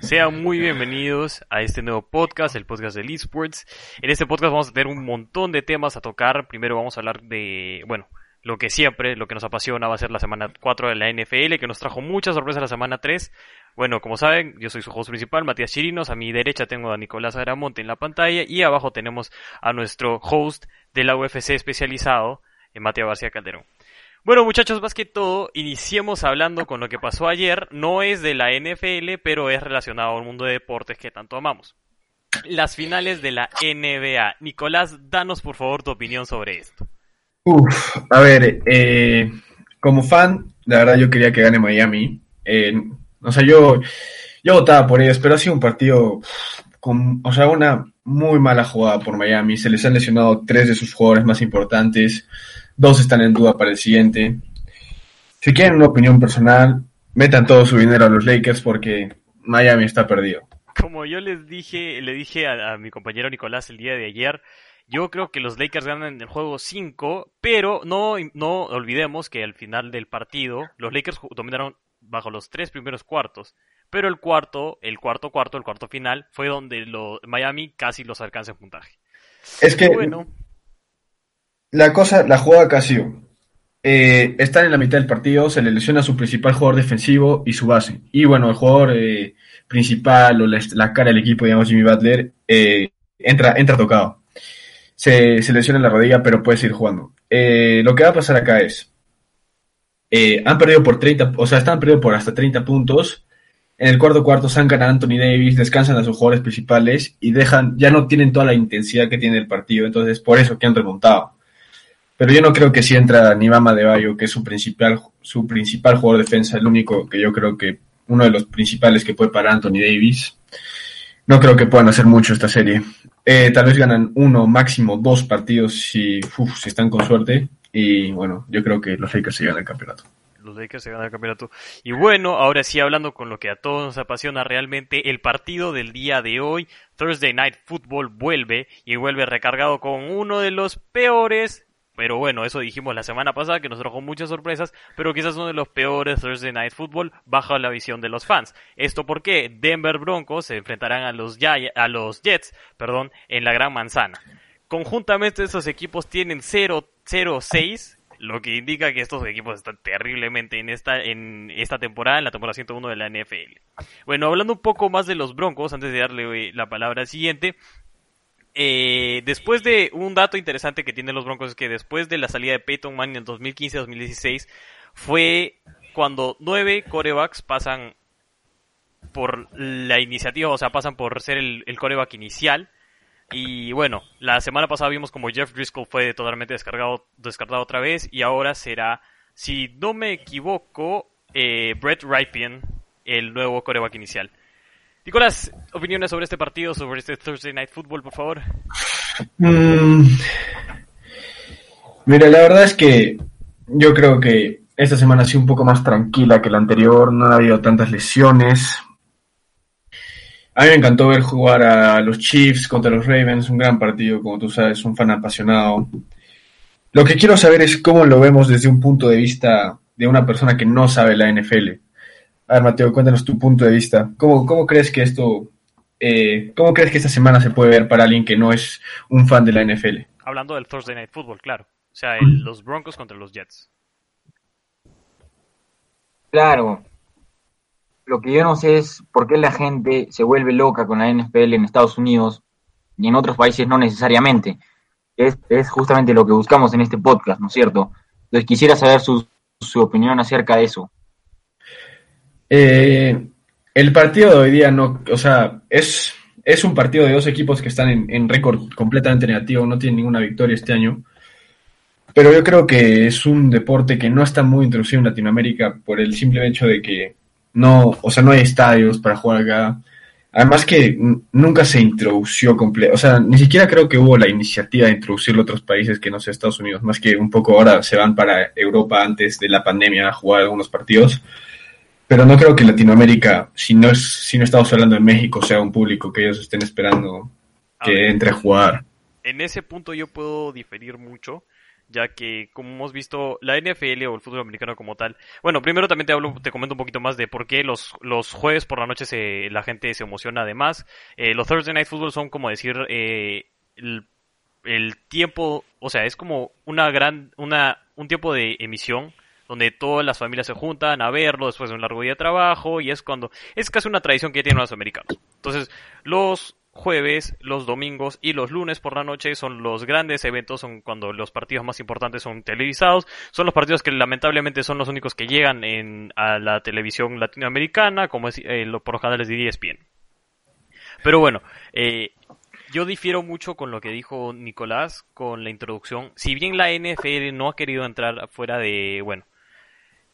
Sean muy bienvenidos a este nuevo podcast, el podcast del esports. En este podcast vamos a tener un montón de temas a tocar. Primero vamos a hablar de, bueno, lo que siempre, lo que nos apasiona va a ser la semana 4 de la NFL, que nos trajo muchas sorpresas la semana 3. Bueno, como saben, yo soy su host principal, Matías Chirinos. A mi derecha tengo a Nicolás Aramonte en la pantalla y abajo tenemos a nuestro host de la UFC especializado, eh, Matías García Calderón. Bueno, muchachos, más que todo, iniciemos hablando con lo que pasó ayer. No es de la NFL, pero es relacionado al mundo de deportes que tanto amamos. Las finales de la NBA. Nicolás, danos por favor tu opinión sobre esto. Uf, a ver, eh, como fan, la verdad yo quería que gane Miami. Eh, o sea, yo, yo votaba por ellos, pero ha sido un partido con, o sea, una muy mala jugada por Miami. Se les han lesionado tres de sus jugadores más importantes. Dos están en duda para el siguiente. Si quieren una opinión personal, metan todo su dinero a los Lakers porque Miami está perdido. Como yo les dije, le dije a, a mi compañero Nicolás el día de ayer, yo creo que los Lakers ganan el juego 5, pero no, no olvidemos que al final del partido los Lakers dominaron bajo los tres primeros cuartos. Pero el cuarto, el cuarto cuarto, el cuarto final, fue donde lo, Miami casi los alcanza en puntaje. Es que bueno, la cosa, la jugada casi eh, están en la mitad del partido, se le lesiona a su principal jugador defensivo y su base. Y bueno, el jugador eh, principal o la, la, cara del equipo, digamos, Jimmy Butler, eh, entra, entra tocado. Se, se, lesiona la rodilla, pero puede seguir jugando. Eh, lo que va a pasar acá es, eh, han perdido por 30, o sea, están perdiendo por hasta 30 puntos. En el cuarto cuarto sacan a Anthony Davis, descansan a sus jugadores principales y dejan, ya no tienen toda la intensidad que tiene el partido, entonces por eso que han remontado. Pero yo no creo que si entra Nivama de Bayo, que es su principal, su principal jugador de defensa, el único que yo creo que uno de los principales que puede parar Anthony Davis. No creo que puedan hacer mucho esta serie. Eh, tal vez ganan uno, máximo dos partidos si, uf, si están con suerte. Y bueno, yo creo que los Lakers se ganan el campeonato. Los Lakers se ganan el campeonato. Y bueno, ahora sí hablando con lo que a todos nos apasiona realmente, el partido del día de hoy, Thursday Night Football vuelve y vuelve recargado con uno de los peores pero bueno, eso dijimos la semana pasada que nos trajo muchas sorpresas, pero quizás uno de los peores Thursday Night Football bajo la visión de los fans. Esto porque Denver Broncos se enfrentarán a los, a los Jets, perdón, en la Gran Manzana. Conjuntamente estos equipos tienen 0-6, lo que indica que estos equipos están terriblemente en esta, en esta temporada, en la temporada 101 de la NFL. Bueno, hablando un poco más de los Broncos, antes de darle la palabra al siguiente, eh, después de un dato interesante que tienen los Broncos es que después de la salida de Peyton Manning en 2015-2016 fue cuando nueve corebacks pasan por la iniciativa, o sea, pasan por ser el, coreback inicial. Y bueno, la semana pasada vimos como Jeff Driscoll fue totalmente descargado, descartado otra vez y ahora será, si no me equivoco, eh, Brett Ripien el nuevo coreback inicial. Nicolás, opiniones sobre este partido, sobre este Thursday Night Football, por favor. Mm, mira, la verdad es que yo creo que esta semana ha sido un poco más tranquila que la anterior, no ha habido tantas lesiones. A mí me encantó ver jugar a los Chiefs contra los Ravens, un gran partido, como tú sabes, un fan apasionado. Lo que quiero saber es cómo lo vemos desde un punto de vista de una persona que no sabe la NFL. A ver, Mateo, cuéntanos tu punto de vista. ¿Cómo, cómo crees que esto, eh, cómo crees que esta semana se puede ver para alguien que no es un fan de la NFL? Hablando del Thursday Night Football, claro. O sea, el, los Broncos contra los Jets. Claro. Lo que yo no sé es por qué la gente se vuelve loca con la NFL en Estados Unidos y en otros países no necesariamente. Es, es justamente lo que buscamos en este podcast, ¿no es cierto? Entonces quisiera saber su, su opinión acerca de eso. Eh, el partido de hoy día no, o sea, es, es un partido de dos equipos que están en, en récord completamente negativo, no tienen ninguna victoria este año. pero yo creo que es un deporte que no está muy introducido en Latinoamérica por el simple hecho de que no, o sea, no hay estadios para jugar acá. Además que nunca se introdució completo, o sea, ni siquiera creo que hubo la iniciativa de introducirlo a otros países que no sea Estados Unidos, más que un poco ahora se van para Europa antes de la pandemia a jugar algunos partidos. Pero no creo que Latinoamérica, si no es, si no estamos hablando de México, sea un público que ellos estén esperando que entre a jugar. En ese punto yo puedo diferir mucho, ya que como hemos visto la NFL o el fútbol americano como tal, bueno, primero también te hablo, te comento un poquito más de por qué los, los jueves por la noche se, la gente se emociona además. Eh, los Thursday Night Football son como decir eh, el, el, tiempo, o sea, es como una gran, una, un tiempo de emisión donde todas las familias se juntan a verlo después de un largo día de trabajo y es cuando es casi una tradición que tienen los americanos. Entonces, los jueves, los domingos y los lunes por la noche son los grandes eventos, son cuando los partidos más importantes son televisados, son los partidos que lamentablemente son los únicos que llegan en, a la televisión latinoamericana, como es eh, por los canales de ESPN. Pero bueno, eh, yo difiero mucho con lo que dijo Nicolás con la introducción. Si bien la NFL no ha querido entrar fuera de, bueno,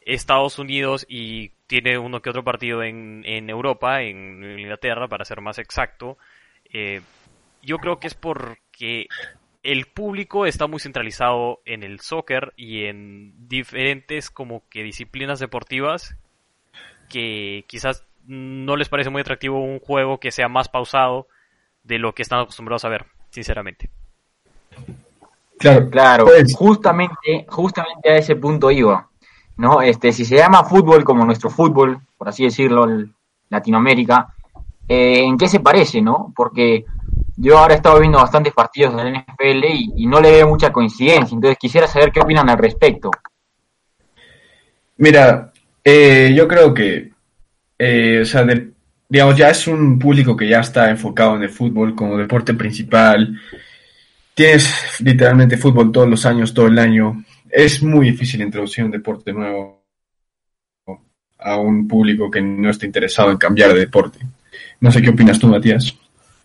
Estados Unidos y tiene uno que otro partido en, en Europa, en Inglaterra, para ser más exacto, eh, yo creo que es porque el público está muy centralizado en el soccer y en diferentes como que disciplinas deportivas que quizás no les parece muy atractivo un juego que sea más pausado de lo que están acostumbrados a ver, sinceramente. Claro, claro. Pues, justamente, justamente a ese punto iba. ¿No? Este, si se llama fútbol como nuestro fútbol, por así decirlo, Latinoamérica, eh, ¿en qué se parece, no? Porque yo ahora he estado viendo bastantes partidos del NFL y, no le veo mucha coincidencia, entonces quisiera saber qué opinan al respecto. Mira, eh, yo creo que, eh, o sea, digamos, ya es un público que ya está enfocado en el fútbol como deporte principal. Tienes literalmente fútbol todos los años, todo el año es muy difícil introducir un deporte nuevo a un público que no está interesado en cambiar de deporte. No sé qué opinas tú, Matías.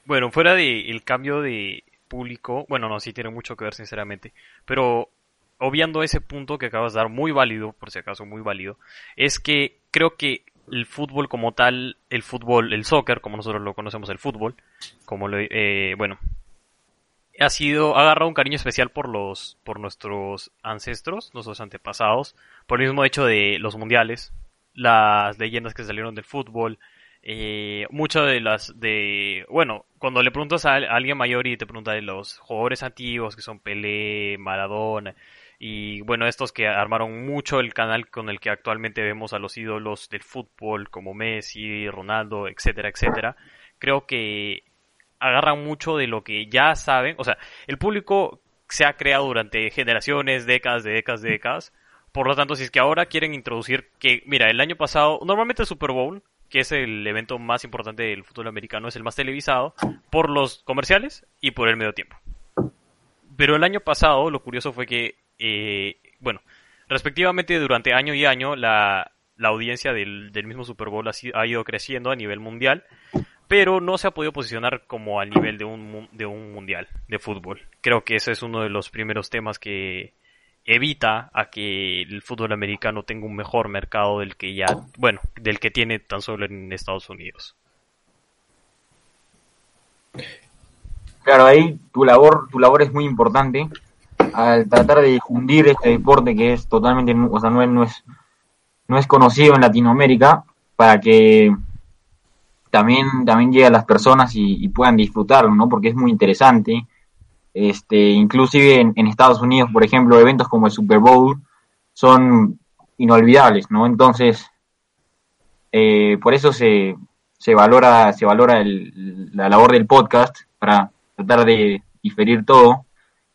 Bueno, fuera del cambio de público, bueno, no, sí tiene mucho que ver, sinceramente, pero obviando ese punto que acabas de dar, muy válido, por si acaso muy válido, es que creo que el fútbol como tal, el fútbol, el soccer, como nosotros lo conocemos, el fútbol, como lo, eh, bueno, ha sido, ha agarrado un cariño especial por los, por nuestros ancestros, nuestros antepasados, por el mismo hecho de los mundiales, las leyendas que salieron del fútbol, eh, muchas de las de, bueno, cuando le preguntas a, alguien mayor y te pregunta de los jugadores antiguos que son Pelé, Maradona, y bueno, estos que armaron mucho el canal con el que actualmente vemos a los ídolos del fútbol como Messi, Ronaldo, etcétera, etcétera. Creo que agarran mucho de lo que ya saben. O sea, el público se ha creado durante generaciones, décadas, de décadas, décadas. Por lo tanto, si es que ahora quieren introducir que, mira, el año pasado, normalmente el Super Bowl, que es el evento más importante del fútbol americano, es el más televisado por los comerciales y por el medio tiempo. Pero el año pasado, lo curioso fue que, eh, bueno, respectivamente durante año y año, la, audiencia del, mismo Super Bowl ha ido creciendo a nivel mundial pero no se ha podido posicionar como al nivel de un, de un mundial de fútbol. Creo que ese es uno de los primeros temas que evita a que el fútbol americano tenga un mejor mercado del que ya, bueno, del que tiene tan solo en Estados Unidos. Claro, ahí tu labor, tu labor es muy importante al tratar de difundir este deporte que es totalmente, o sea, no es, no es, no es conocido en Latinoamérica para que también, también llegue a las personas y, puedan disfrutarlo, ¿no? Porque es muy interesante. Este, inclusive en, Estados Unidos, por ejemplo, eventos como el Super Bowl son inolvidables, ¿no? Entonces, eh, por eso se, se valora, se valora la labor del podcast para tratar de diferir todo.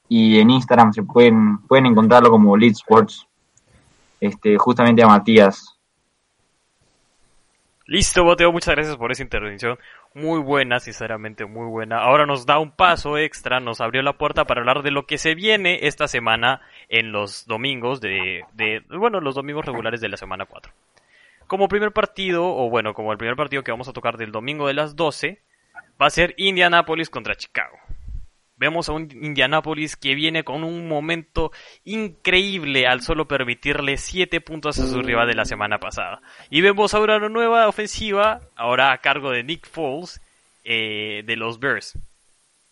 Y en Instagram se pueden, pueden encontrarlo como Lead Sports. Este, justamente a Matías Listo, Boteo, muchas gracias por esa intervención. Muy buena, sinceramente, muy buena. Ahora nos da un paso extra, nos abrió la puerta para hablar de lo que se viene esta semana en los domingos de, de bueno, los domingos regulares de la semana 4. Como primer partido, o bueno, como el primer partido que vamos a tocar del domingo de las 12, va a ser Indianapolis contra Chicago. Vemos a un Indianapolis que viene con un momento increíble al solo permitirle 7 puntos a su rival de la semana pasada. Y vemos ahora una nueva ofensiva, ahora a cargo de Nick Foles, eh, de los Bears.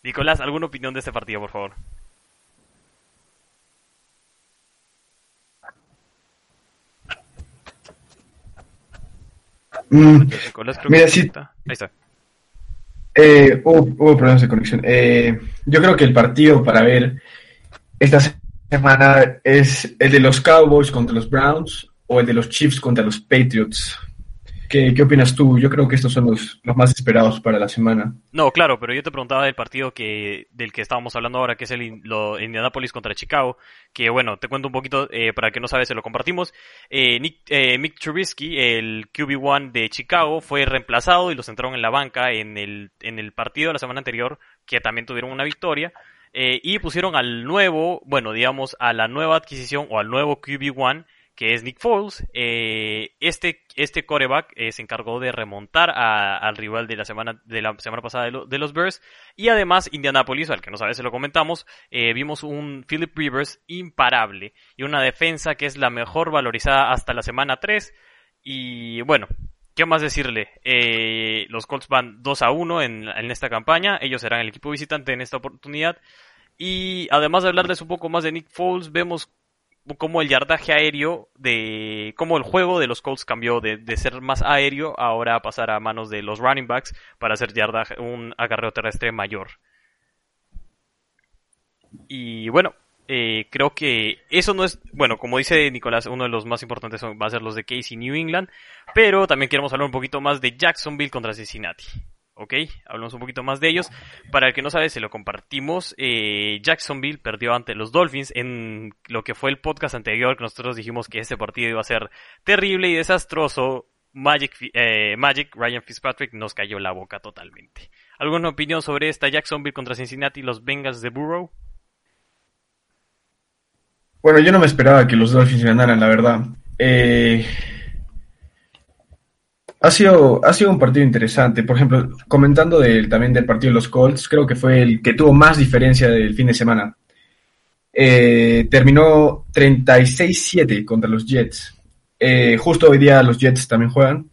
Nicolás, ¿alguna opinión de este partido, por favor? Mm, mira, sí. Ahí está. Eh, hubo, problemas de conexión. Eh, yo creo que el partido para ver esta semana es el de los Cowboys contra los Browns o el de los Chiefs contra los Patriots. ¿Qué, opinas tú? Yo creo que estos son los, más esperados para la semana. No, claro, pero yo te preguntaba del partido que del que estábamos hablando ahora, que es el Indianapolis contra Chicago, que bueno, te cuento un poquito, eh, para que no sabes, se lo compartimos. Eh, Nick, eh, Mick Trubisky, el QB1 de Chicago, fue reemplazado y los entraron en la banca en el, en el partido de la semana anterior, que también tuvieron una victoria. y pusieron al nuevo, bueno, digamos, a la nueva adquisición o al nuevo QB1 que es Nick Foles. Eh, este, este coreback eh, se encargó de remontar al rival de la semana, de la semana pasada de, los Bears. Y además, Indianapolis, al que no sabes se lo comentamos, eh, vimos un Philip Rivers imparable y una defensa que es la mejor valorizada hasta la semana 3. Y bueno, ¿qué más decirle? los Colts van 2 a 1 en, en esta campaña. Ellos serán el equipo visitante en esta oportunidad. Y además de hablarles un poco más de Nick Foles, vemos cómo el yardaje aéreo de cómo el juego de los Colts cambió de, ser más aéreo ahora a pasar a manos de los running backs para hacer yardaje un agarreo terrestre mayor. Y bueno eh, creo que eso no es bueno como dice Nicolás uno de los más importantes va a ser los de Casey New England pero también queremos hablar un poquito más de Jacksonville contra Cincinnati ¿ok? Hablamos un poquito más de ellos. Para el que no sabe, se lo compartimos. Eh, Jacksonville perdió ante los Dolphins en lo que fue el podcast anterior, que nosotros dijimos que ese partido iba a ser terrible y desastroso. Magic, eh, Magic, Ryan Fitzpatrick nos cayó la boca totalmente. ¿Alguna opinión sobre esta Jacksonville contra Cincinnati y los Bengals de Burrow? Bueno, yo no me esperaba que los Dolphins ganaran, la verdad. Eh, ha sido, ha sido un partido interesante. Por ejemplo, comentando también del partido de los Colts, creo que fue el que tuvo más diferencia del fin de semana. Eh, terminó 36-7 contra los Jets. Eh, justo hoy día los Jets también juegan.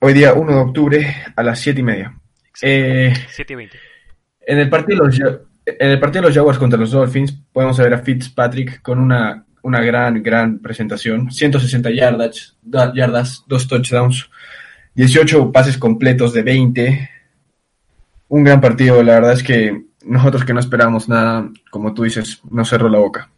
Hoy día 1 de octubre a las 7 y media. Eh, 7 y 20. En el, partido de los, en el partido de los Jaguars contra los Dolphins podemos ver a Fitzpatrick con una una gran, gran presentación. 160 yardas, yardas, dos touchdowns, 18 pases completos de 20. Un gran partido, la verdad es que nosotros que no esperábamos nada, como tú dices, nos cerró la boca.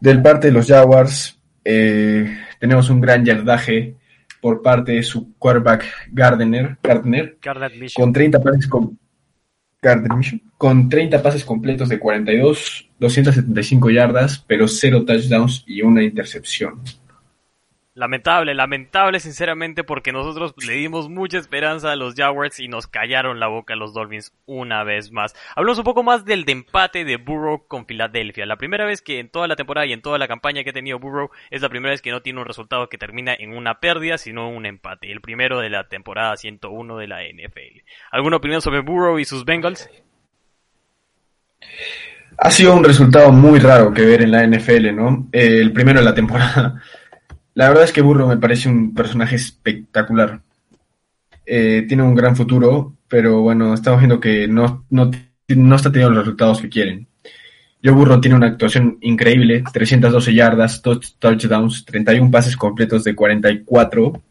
Del parte de los Jaguars, eh, tenemos un gran yardaje por parte de su quarterback Gardner, Gardner con 30 pases con, con 30 pases completos de 42, 275 yardas, pero cero touchdowns y una intercepción. Lamentable, lamentable sinceramente porque nosotros le dimos mucha esperanza a los Jaguars y nos callaron la boca a los Dolphins una vez más. Hablamos un poco más del de empate de Burrow con Filadelfia. La primera vez que en toda la temporada y en toda la campaña que ha tenido Burrow es la primera vez que no tiene un resultado que termina en una pérdida, sino un empate. El primero de la temporada 101 de la NFL. ¿Alguna opinión sobre Burrow y sus Bengals? Ha sido un resultado muy raro que ver en la NFL, ¿no? Eh, el primero de la temporada. La verdad es que Burro me parece un personaje espectacular. Eh, tiene un gran futuro, pero bueno, estamos viendo que no, no, está teniendo los resultados que quieren. Yo Burro tiene una actuación increíble, 312 yardas, touchdowns, 31 pases completos de 44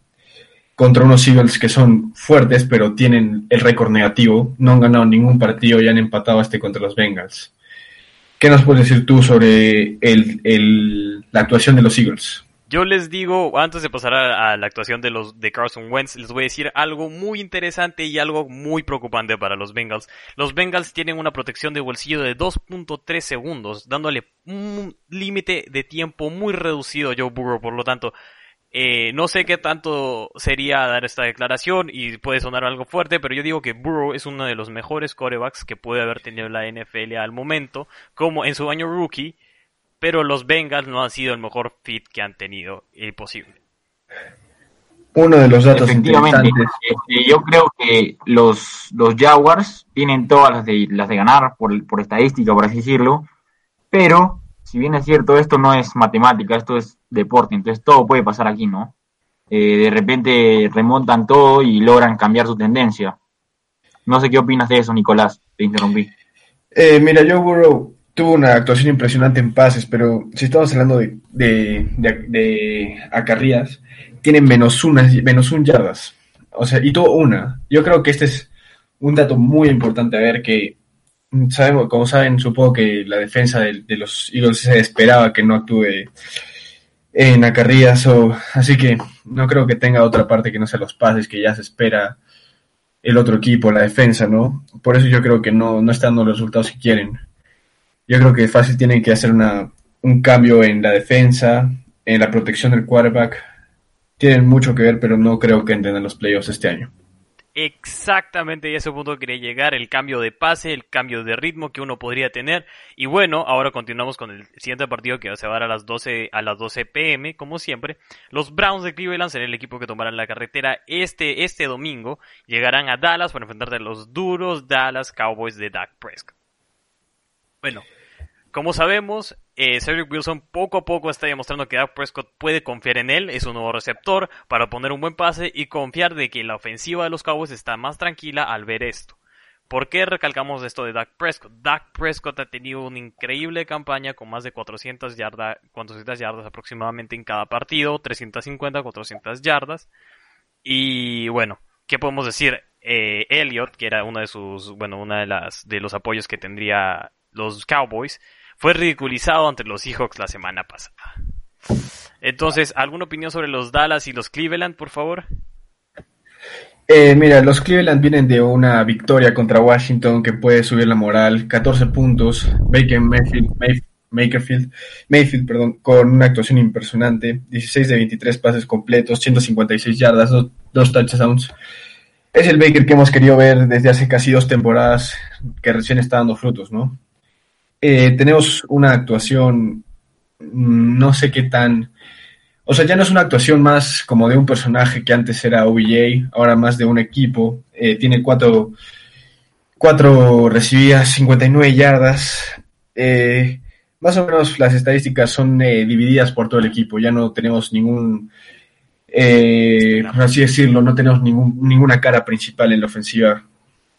contra unos Eagles que son fuertes, pero tienen el récord negativo. No han ganado ningún partido y han empatado este contra los Bengals. ¿Qué nos puedes decir tú sobre la actuación de los Eagles? Yo les digo, antes de pasar a, la actuación de los de Carson Wentz, les voy a decir algo muy interesante y algo muy preocupante para los Bengals. Los Bengals tienen una protección de bolsillo de 2.3 segundos, dándole un límite de tiempo muy reducido a Joe Burrow, por lo tanto, eh, no sé qué tanto sería dar esta declaración y puede sonar algo fuerte, pero yo digo que Burrow es uno de los mejores corebacks que puede haber tenido la NFL al momento, como en su año rookie pero los Bengals no han sido el mejor fit que han tenido posible. Uno de los datos Efectivamente, este, yo creo que los, los Jaguars tienen todas las de, las de ganar por, por estadística, por así decirlo, pero si bien es cierto, esto no es matemática, esto es deporte, entonces todo puede pasar aquí, ¿no? Eh, de repente remontan todo y logran cambiar su tendencia. No sé qué opinas de eso, Nicolás, te interrumpí. Eh, mira, Joe Burrow tuvo una actuación impresionante en pases, pero si estamos hablando de, de, de, acarrías, tiene menos, una, menos un yardas. O sea, y tuvo una. Yo creo que este es un dato muy importante a ver que sabemos, como saben, supongo que la defensa de, los Eagles se esperaba que no actúe en acarrías, o, así que no creo que tenga otra parte que no sea los pases que ya se espera el otro equipo, la defensa, ¿no? Por eso yo creo que no, no están dando los resultados que quieren. Yo creo que fácil tienen que hacer una, un cambio en la defensa, en la protección del quarterback. Tienen mucho que ver, pero no creo que entren en los playoffs este año. Exactamente, y a ese punto quería llegar, el cambio de pase, el cambio de ritmo que uno podría tener. Y bueno, ahora continuamos con el siguiente partido que se va a dar a las 12, a las 12 pm, como siempre. Los Browns de Cleveland serán el equipo que tomarán la carretera este, este domingo. Llegarán a Dallas para enfrentar a los duros Dallas Cowboys de Dak Prescott. Bueno, como sabemos, eh, Cedric Wilson poco a poco está demostrando que Dak Prescott puede confiar en él, es un nuevo receptor para poner un buen pase y confiar de que la ofensiva de los Cowboys está más tranquila al ver esto. ¿Por qué recalcamos esto de Dak Prescott? Dak Prescott ha tenido una increíble campaña con más de 400 yardas, 400 yardas aproximadamente en cada partido, 350, 400 yardas. Y bueno, ¿qué podemos decir? Eh, Elliot, que era uno de sus, bueno, una de las de los apoyos que tendría los Cowboys, fue ridiculizado ante los Seahawks la semana pasada. Entonces, ¿alguna opinión sobre los Dallas y los Cleveland, por favor? Eh, mira, los Cleveland vienen de una victoria contra Washington que puede subir la moral, 14 puntos, Baker Mayfield, Mayfield, perdón, con una actuación impresionante, 16 de 23 pases completos, 156 yardas, dos, dos touchdowns. Es el Baker que hemos querido ver desde hace casi dos temporadas, que recién está dando frutos, ¿no? Eh, tenemos una actuación, mm, no sé qué tan... O sea, ya no es una actuación más como de un personaje que antes era OBJ, ahora más de un equipo. Eh, tiene cuatro, cuatro recibidas, 59 yardas. Eh, más o menos las estadísticas son divididas por todo el equipo. Ya no tenemos ningún, por así decirlo, no tenemos ningún, ninguna cara principal en la ofensiva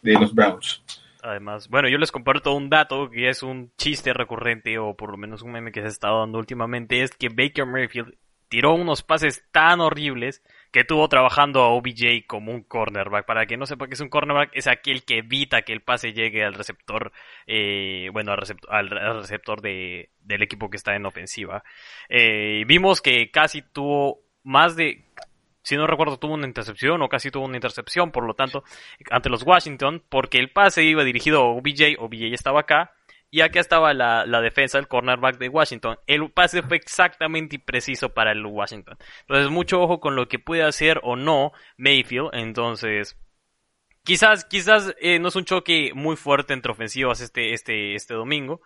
de los Browns además. Bueno, yo les comparto un dato que es un chiste recurrente, o por lo menos un meme que se ha estado dando últimamente, es que Baker Mayfield tiró unos pases tan horribles que tuvo trabajando a OBJ como un cornerback. Para que no sepa qué es un cornerback, es aquel que evita que el pase llegue al receptor, eh, bueno, al receptor, al receptor de, del equipo que está en ofensiva. Eh, vimos que casi tuvo más de si no recuerdo, tuvo una intercepción o casi tuvo una intercepción, por lo tanto, ante los Washington, porque el pase iba dirigido a OBJ, OBJ estaba acá, y acá estaba la, defensa, el cornerback de Washington. El pase fue exactamente preciso para el Washington. Entonces, mucho ojo con lo que puede hacer o no Mayfield. Entonces, quizás, quizás eh, no es un choque muy fuerte entre ofensivas este, este, este domingo.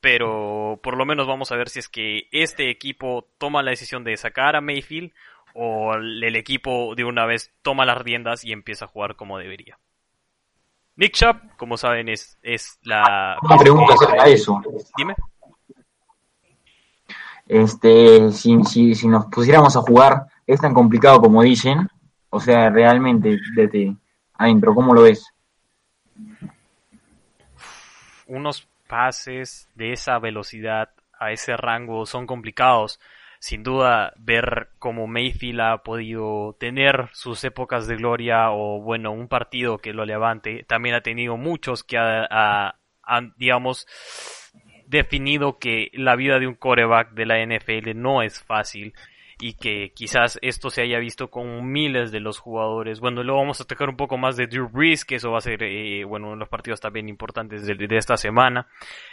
Pero por lo menos vamos a ver si es que este equipo toma la decisión de sacar a Mayfield o el equipo de una vez toma las riendas y empieza a jugar como debería. Nick Chubb, como saben, es, es la... Una pregunta acerca de eso. Dime. Este, si, si, si nos pusiéramos a jugar, ¿es tan complicado como dicen? O sea, realmente, desde adentro, ¿cómo lo ves? Unos pases de esa velocidad a ese rango son complicados sin duda ver cómo Mayfield ha podido tener sus épocas de gloria o bueno, un partido que lo levante. También ha tenido muchos que han, digamos, definido que la vida de un coreback de la NFL no es fácil y que quizás esto se haya visto con miles de los jugadores. Bueno, luego vamos a tocar un poco más de Drew Brees, que eso va a ser, eh, bueno, uno de los partidos también importantes de, esta semana.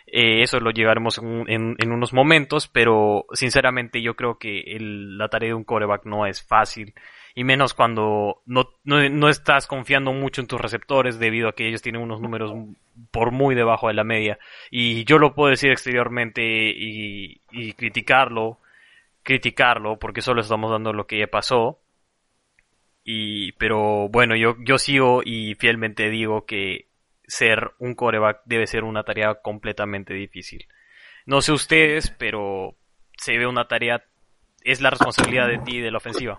Eh, eso lo llegaremos en, unos momentos, pero sinceramente yo creo que la tarea de un coreback no es fácil. Y menos cuando no, no, estás confiando mucho en tus receptores debido a que ellos tienen unos números por muy debajo de la media. Y yo lo puedo decir exteriormente y criticarlo criticarlo porque solo estamos dando lo que pasó. Y, pero bueno, yo, yo sigo y fielmente digo que ser un coreback debe ser una tarea completamente difícil. No sé ustedes, pero se ve una tarea, es la responsabilidad de ti de la ofensiva.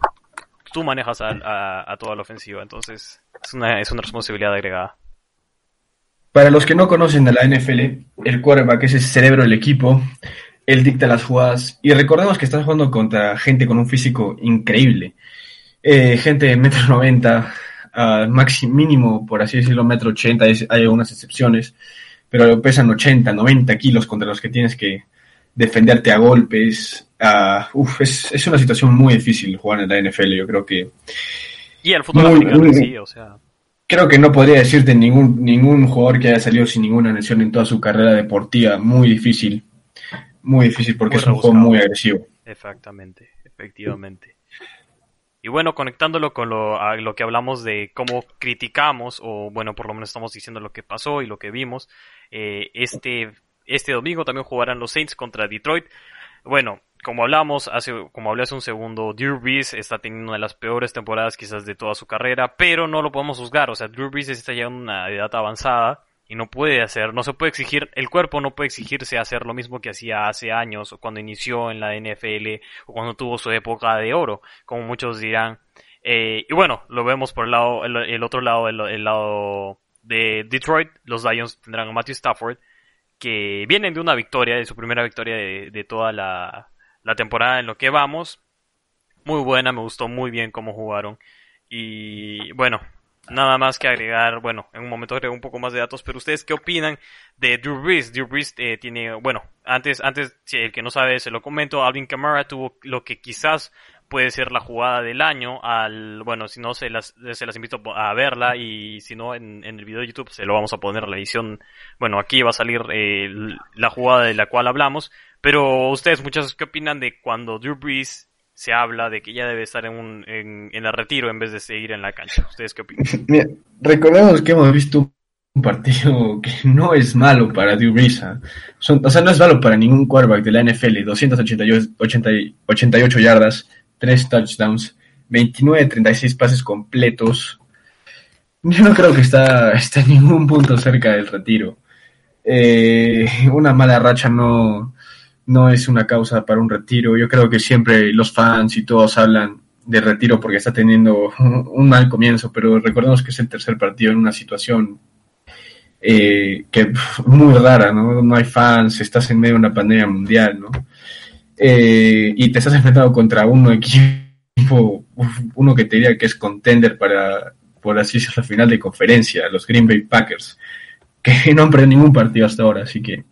Tú manejas a, a, toda la ofensiva, entonces es una, es una responsabilidad agregada. Para los que no conocen a la NFL, el quarterback es el cerebro del equipo, él dicta las jugadas y recordemos que estás jugando contra gente con un físico increíble. Eh, gente de metro noventa, máximo mínimo, por así decirlo, metro ochenta, hay algunas excepciones, pero pesan 80, 90 kilos contra los que tienes que defenderte a golpes. es, una situación muy difícil jugar en la NFL, yo creo que... Y el fútbol sí, o sea... Creo que no podría decirte ningún, ningún jugador que haya salido sin ninguna lesión en toda su carrera deportiva, muy difícil. Muy difícil porque es un juego muy agresivo. Exactamente, efectivamente. Y bueno, conectándolo con lo, lo que hablamos de cómo criticamos, o bueno, por lo menos estamos diciendo lo que pasó y lo que vimos, eh, este, este domingo también jugarán los Saints contra Detroit. Bueno, como hablamos hace, como hablé hace un segundo, Drew Brees está teniendo una de las peores temporadas quizás de toda su carrera, pero no lo podemos juzgar, o sea, Drew Brees está ya en una edad avanzada y no puede hacer, no se puede exigir, el cuerpo no puede exigirse hacer lo mismo que hacía hace años o cuando inició en la NFL o cuando tuvo su época de oro, como muchos dirán. Eh, y bueno, lo vemos por el lado, el, otro lado, el, lado de Detroit, los Lions tendrán a Matthew Stafford, que vienen de una victoria, de su primera victoria de, toda la, la temporada en lo que vamos. Muy buena, me gustó muy bien cómo jugaron. Y bueno, nada más que agregar, bueno, en un momento agrego un poco más de datos, pero ustedes qué opinan de Drew Brees? Drew Brees eh, tiene, bueno, antes, antes, si el que no sabe se lo comento, Alvin Kamara tuvo lo que quizás puede ser la jugada del año al, bueno, si no se las, se las invito a verla y si no en, el video de YouTube se lo vamos a poner la edición, bueno, aquí va a salir eh, la jugada de la cual hablamos, pero ustedes muchachos qué opinan de cuando Drew Brees se habla de que ya debe estar en, un, en, el retiro en vez de seguir en la cancha. ¿Ustedes qué opinan? Mira, recordemos que hemos visto un partido que no es malo para Drew Brees. ¿ah? o sea, no es malo para ningún quarterback de la NFL. 288 yardas, 3 touchdowns, 29-36 pases completos. Yo no creo que está, está en ningún punto cerca del retiro. Eh, una mala racha no, no es una causa para un retiro. Yo creo que siempre los fans y todos hablan de retiro porque está teniendo un mal comienzo, pero recordemos que es el tercer partido en una situación eh, que muy rara, ¿no? No hay fans, estás en medio de una pandemia mundial, ¿no? Eh, y te estás enfrentando contra uno equipo, uno que te diría que es contender para, por así decirlo, la final de conferencia, los Green Bay Packers, que no han perdido ningún partido hasta ahora, así que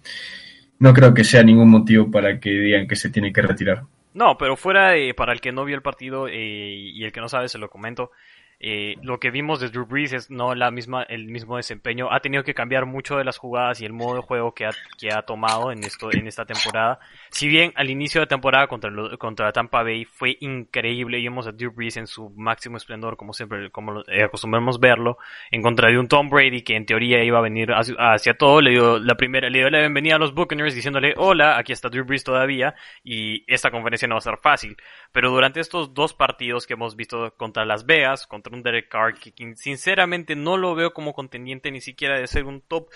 no creo que sea ningún motivo para que digan que se tiene que retirar. No, pero fuera para el que no vio el partido eh, y el que no sabe, se lo comento. Eh, lo que vimos de Drew Brees es no la misma, el mismo desempeño. Ha tenido que cambiar mucho de las jugadas y el modo de juego que ha, que ha tomado en esto, en esta temporada. Si bien al inicio de temporada contra, contra Tampa Bay fue increíble, vimos a Drew Brees en su máximo esplendor, como siempre, como eh, acostumbramos verlo, en contra de un Tom Brady que en teoría iba a venir hacia, todo, le dio la primera, le dio la bienvenida a los Buccaneers diciéndole, hola, aquí está Drew Brees todavía, y esta conferencia no va a ser fácil. Pero durante estos dos partidos que hemos visto contra Las Vegas, contra un Derek Carr, que sinceramente no lo veo como contendiente ni siquiera de ser un top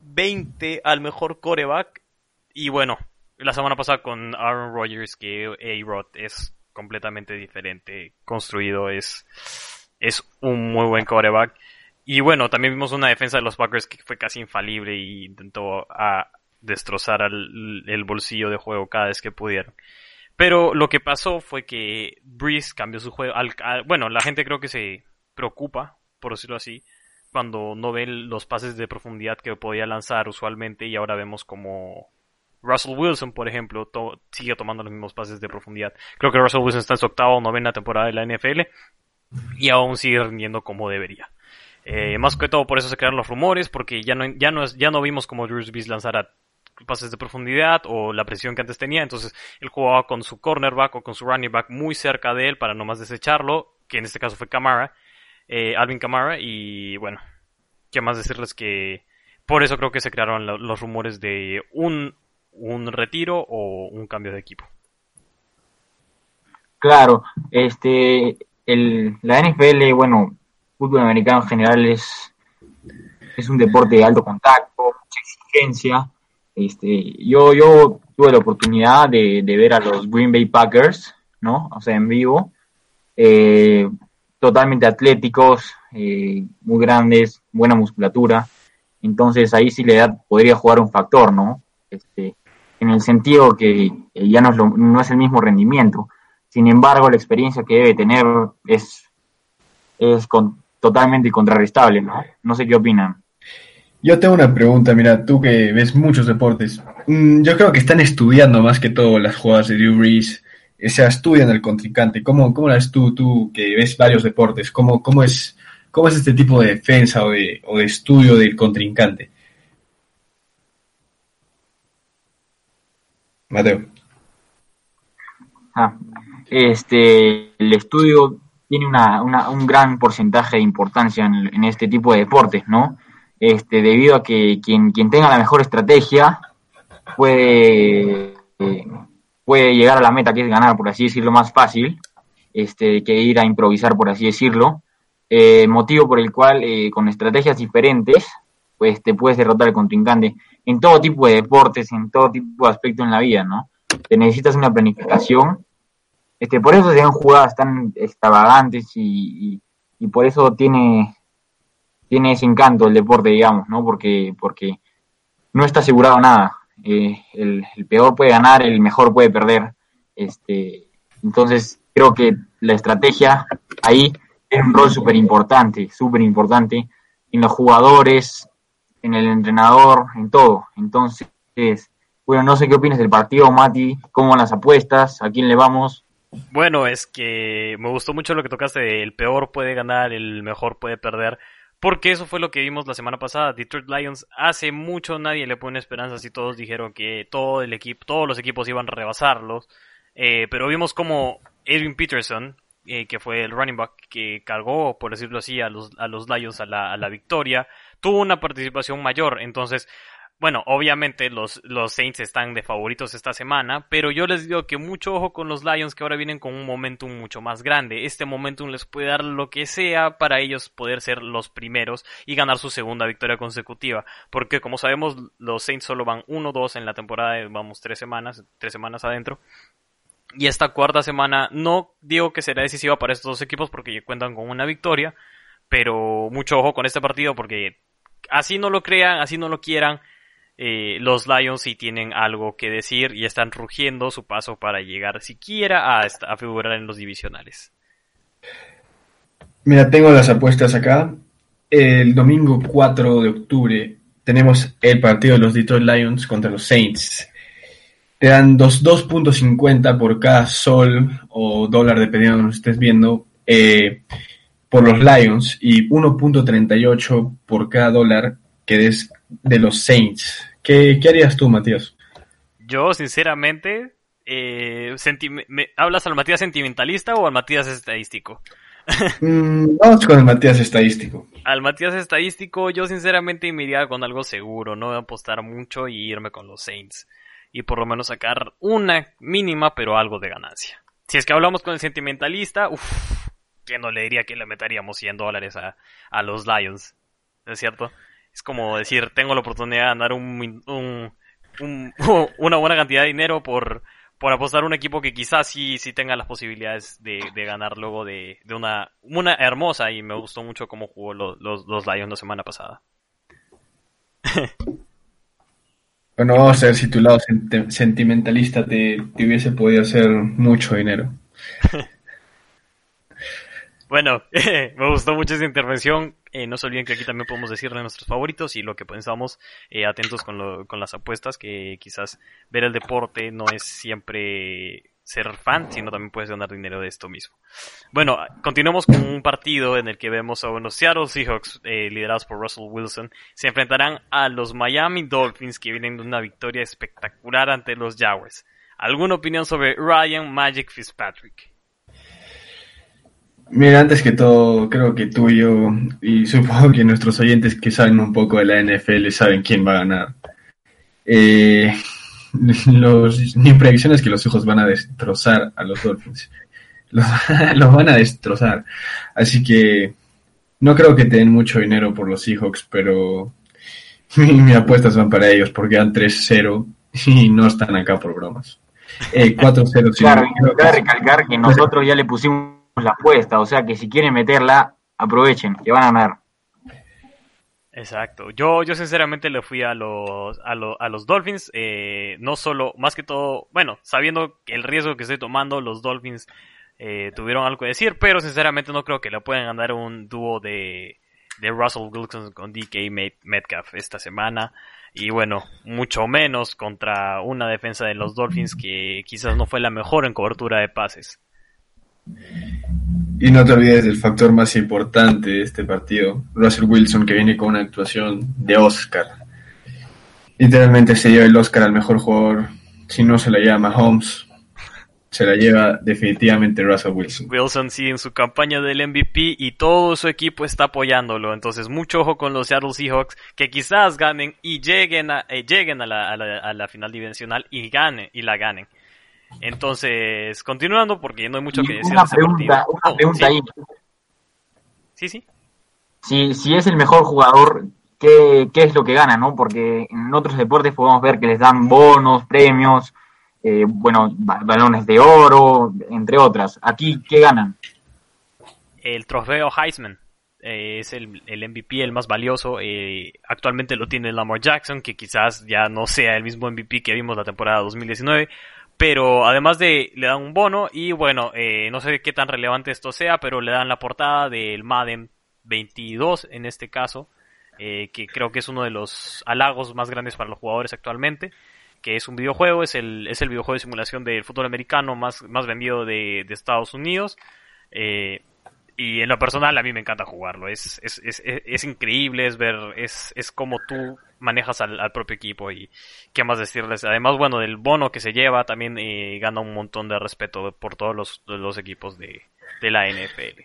20 al mejor coreback. Y bueno, la semana pasada con Aaron Rodgers, que A-Rod es completamente diferente, construido, es, es un muy buen coreback. Y bueno, también vimos una defensa de los Packers que fue casi infalible e intentó a ah, destrozar el bolsillo de juego cada vez que pudieron. Pero lo que pasó fue que Breeze cambió su juego. Al, bueno, la gente creo que se preocupa, por decirlo así, cuando no ve los pases de profundidad que podía lanzar usualmente y ahora vemos como Russell Wilson, por ejemplo, sigue tomando los mismos pases de profundidad. Creo que Russell Wilson está en su octava o novena temporada de la NFL y aún sigue rindiendo como debería. Eh, más que todo por eso se crearon los rumores, porque ya no, ya no, ya no vimos como Drew Brees lanzara pases de profundidad o la presión que antes tenía. Entonces él jugaba con su cornerback o con su running back muy cerca de él para no más desecharlo, que en este caso fue Camara, eh, Alvin Camara. Y bueno, ¿qué más decirles que por eso creo que se crearon los rumores de un, un retiro o un cambio de equipo? Claro, este, el, la NFL, bueno, fútbol americano en general es, es un deporte de alto contacto, mucha exigencia. Este, yo, yo tuve la oportunidad de, ver a los Green Bay Packers, ¿no? O sea, en vivo, eh, totalmente atléticos, eh, muy grandes, buena musculatura. Entonces ahí sí la edad podría jugar un factor, ¿no? Este, en el sentido que ya no es, no es el mismo rendimiento. Sin embargo, la experiencia que debe tener es, es totalmente contrarrestable, ¿no? No sé qué opinan. Yo tengo una pregunta, mira, tú que ves muchos deportes, mm, yo creo que están estudiando más que todo las jugadas de Drew Brees, o sea, estudian el contrincante. ¿Cómo, cómo la ves tú, tú que ves varios deportes? ¿Cómo, cómo, es, cómo es este tipo de defensa o de, estudio del contrincante? Mateo. Ah, este, el estudio tiene una, un gran porcentaje de importancia en, este tipo de deportes, ¿no? Este, debido a que quien, quien tenga la mejor estrategia puede, puede llegar a la meta que es ganar, por así decirlo, más fácil, este, que ir a improvisar, por así decirlo. Eh, motivo por el cual eh, con estrategias diferentes, pues te puedes derrotar al contrincante en todo tipo de deportes, en todo tipo de aspectos en la vida, ¿no? Te necesitas una planificación. Este, por eso se dan jugadas tan extravagantes y, y, por eso tiene, tiene ese encanto el deporte, digamos, ¿no? Porque, porque no está asegurado nada. Eh, el, el, peor puede ganar, el mejor puede perder. Este, entonces, creo que la estrategia ahí tiene un rol súper importante, súper importante en los jugadores, en el entrenador, en todo. Entonces, bueno, no sé qué opinas del partido, Mati, cómo van las apuestas, a quién le vamos. Bueno, es que me gustó mucho lo que tocaste el peor puede ganar, el mejor puede perder, porque eso fue lo que vimos la semana pasada. Detroit Lions hace mucho nadie le pone esperanzas y todos dijeron que todo el equipo, todos los equipos iban a rebasarlos, eh, pero vimos como Edwin Peterson, eh, que fue el running back que cargó, por decirlo así, a los, a los Lions a la, a la victoria, tuvo una participación mayor. Entonces, bueno, obviamente los, los Saints están de favoritos esta semana, pero yo les digo que mucho ojo con los Lions que ahora vienen con un momentum mucho más grande. Este momentum les puede dar lo que sea para ellos poder ser los primeros y ganar su segunda victoria consecutiva. Porque como sabemos, los Saints solo van 1-2 en la temporada, vamos tres semanas, tres semanas adentro. Y esta cuarta semana no digo que será decisiva para estos dos equipos porque cuentan con una victoria, pero mucho ojo con este partido porque así no lo crean, así no lo quieran, eh, los Lions sí tienen algo que decir y están rugiendo su paso para llegar siquiera a, figurar en los divisionales. Mira, tengo las apuestas acá. El domingo 4 de octubre tenemos el partido de los Detroit Lions contra los Saints te dan 2.50 por cada sol o dólar, dependiendo de que estés viendo, eh, por los Lions y 1.38 por cada dólar que es de los Saints. ¿Qué, harías tú, Matías? Yo, sinceramente, eh, ¿hablas al Matías sentimentalista o al Matías estadístico? Mm, vamos con el Matías estadístico. Al Matías estadístico, yo sinceramente me iría con algo seguro, no voy a apostar mucho y irme con los Saints y por lo menos sacar una mínima, pero algo de ganancia. Si es que hablamos con el sentimentalista, uff, ¿quién no le diría que le meteríamos 100 dólares a, a los Lions? ¿Es cierto? Es como decir, tengo la oportunidad de ganar un, un, una buena cantidad de dinero por, por apostar un equipo que quizás sí, sí tenga las posibilidades de, de ganar luego de, de, una, una hermosa y me gustó mucho cómo jugó los, los, los Lions la semana pasada. Bueno, vamos a ver si tu lado sentimentalista te, hubiese podido hacer mucho dinero. bueno, me gustó mucho esa intervención. Eh, no se olviden que aquí también podemos decirle nuestros favoritos y lo que pensamos, eh, atentos con, con las apuestas, que quizás ver el deporte no es siempre ser fan, sino también puedes ganar dinero de esto mismo. Bueno, continuamos con un partido en el que vemos a unos Seattle Seahawks eh, liderados por Russell Wilson. Se enfrentarán a los Miami Dolphins que vienen de una victoria espectacular ante los Jaguars. ¿Alguna opinión sobre Ryan Magic Fitzpatrick? Mira, antes que todo, creo que tú y yo, y supongo que nuestros oyentes que saben un poco de la NFL saben quién va a ganar. Eh, los, mi predicción es que los hijos van a destrozar a los Dolphins. los, van a destrozar. Así que no creo que tengan mucho dinero por los Seahawks, pero mis apuestas van para ellos porque dan 3-0 y no están acá por bromas. Eh, 4-0. Claro, cabe recalcar que nosotros ya le pusimos la apuesta, o sea que si quieren meterla, aprovechen, que van a ganar. Exacto. Yo, yo sinceramente le fui a los, a, a los Dolphins, eh, no solo, más que todo, bueno, sabiendo el riesgo que estoy tomando, los Dolphins eh, tuvieron algo que decir, pero sinceramente no creo que le puedan ganar un dúo de, de Russell Wilson con DK Metcalf esta semana. Y bueno, mucho menos contra una defensa de los Dolphins que quizás no fue la mejor en cobertura de pases. Y no te olvides del factor más importante de este partido, Russell Wilson, que viene con una actuación de Oscar. Literalmente se lleva el Oscar al mejor jugador, si no se la lleva Mahomes, se la lleva definitivamente Russell Wilson. Wilson sí en su campaña del MVP y todo su equipo está apoyándolo. Entonces, mucho ojo con los Seattle Seahawks que quizás ganen y lleguen a, eh, lleguen a la, a la final divisional y ganen y la ganen. Entonces, continuando, porque no hay mucho que decir. Una pregunta, una oh, pregunta ahí. Sí, sí. Si, si es el mejor jugador, ¿qué, ¿qué, es lo que gana, no? Porque en otros deportes podemos ver que les dan bonos, premios, eh, bueno, balones de oro, entre otras. Aquí, ¿qué ganan? El trofeo Heisman. Eh, es el, el, MVP, el más valioso. Eh, actualmente lo tiene Lamar Jackson, que quizás ya no sea el mismo MVP que vimos la temporada 2019, pero además de le dan un bono y bueno, eh, no sé qué tan relevante esto sea, pero le dan la portada del Madden 22 en este caso, eh, que creo que es uno de los halagos más grandes para los jugadores actualmente, que es un videojuego, es el, es el videojuego de simulación del fútbol americano más, más vendido de, Estados Unidos. Eh, y en lo personal a mí me encanta jugarlo, es, es, es, es increíble, es ver, es, es como tú manejas al, propio equipo y qué más decirles. Además, bueno, del bono que se lleva también eh, gana un montón de respeto por todos los, los equipos de, de la NFL.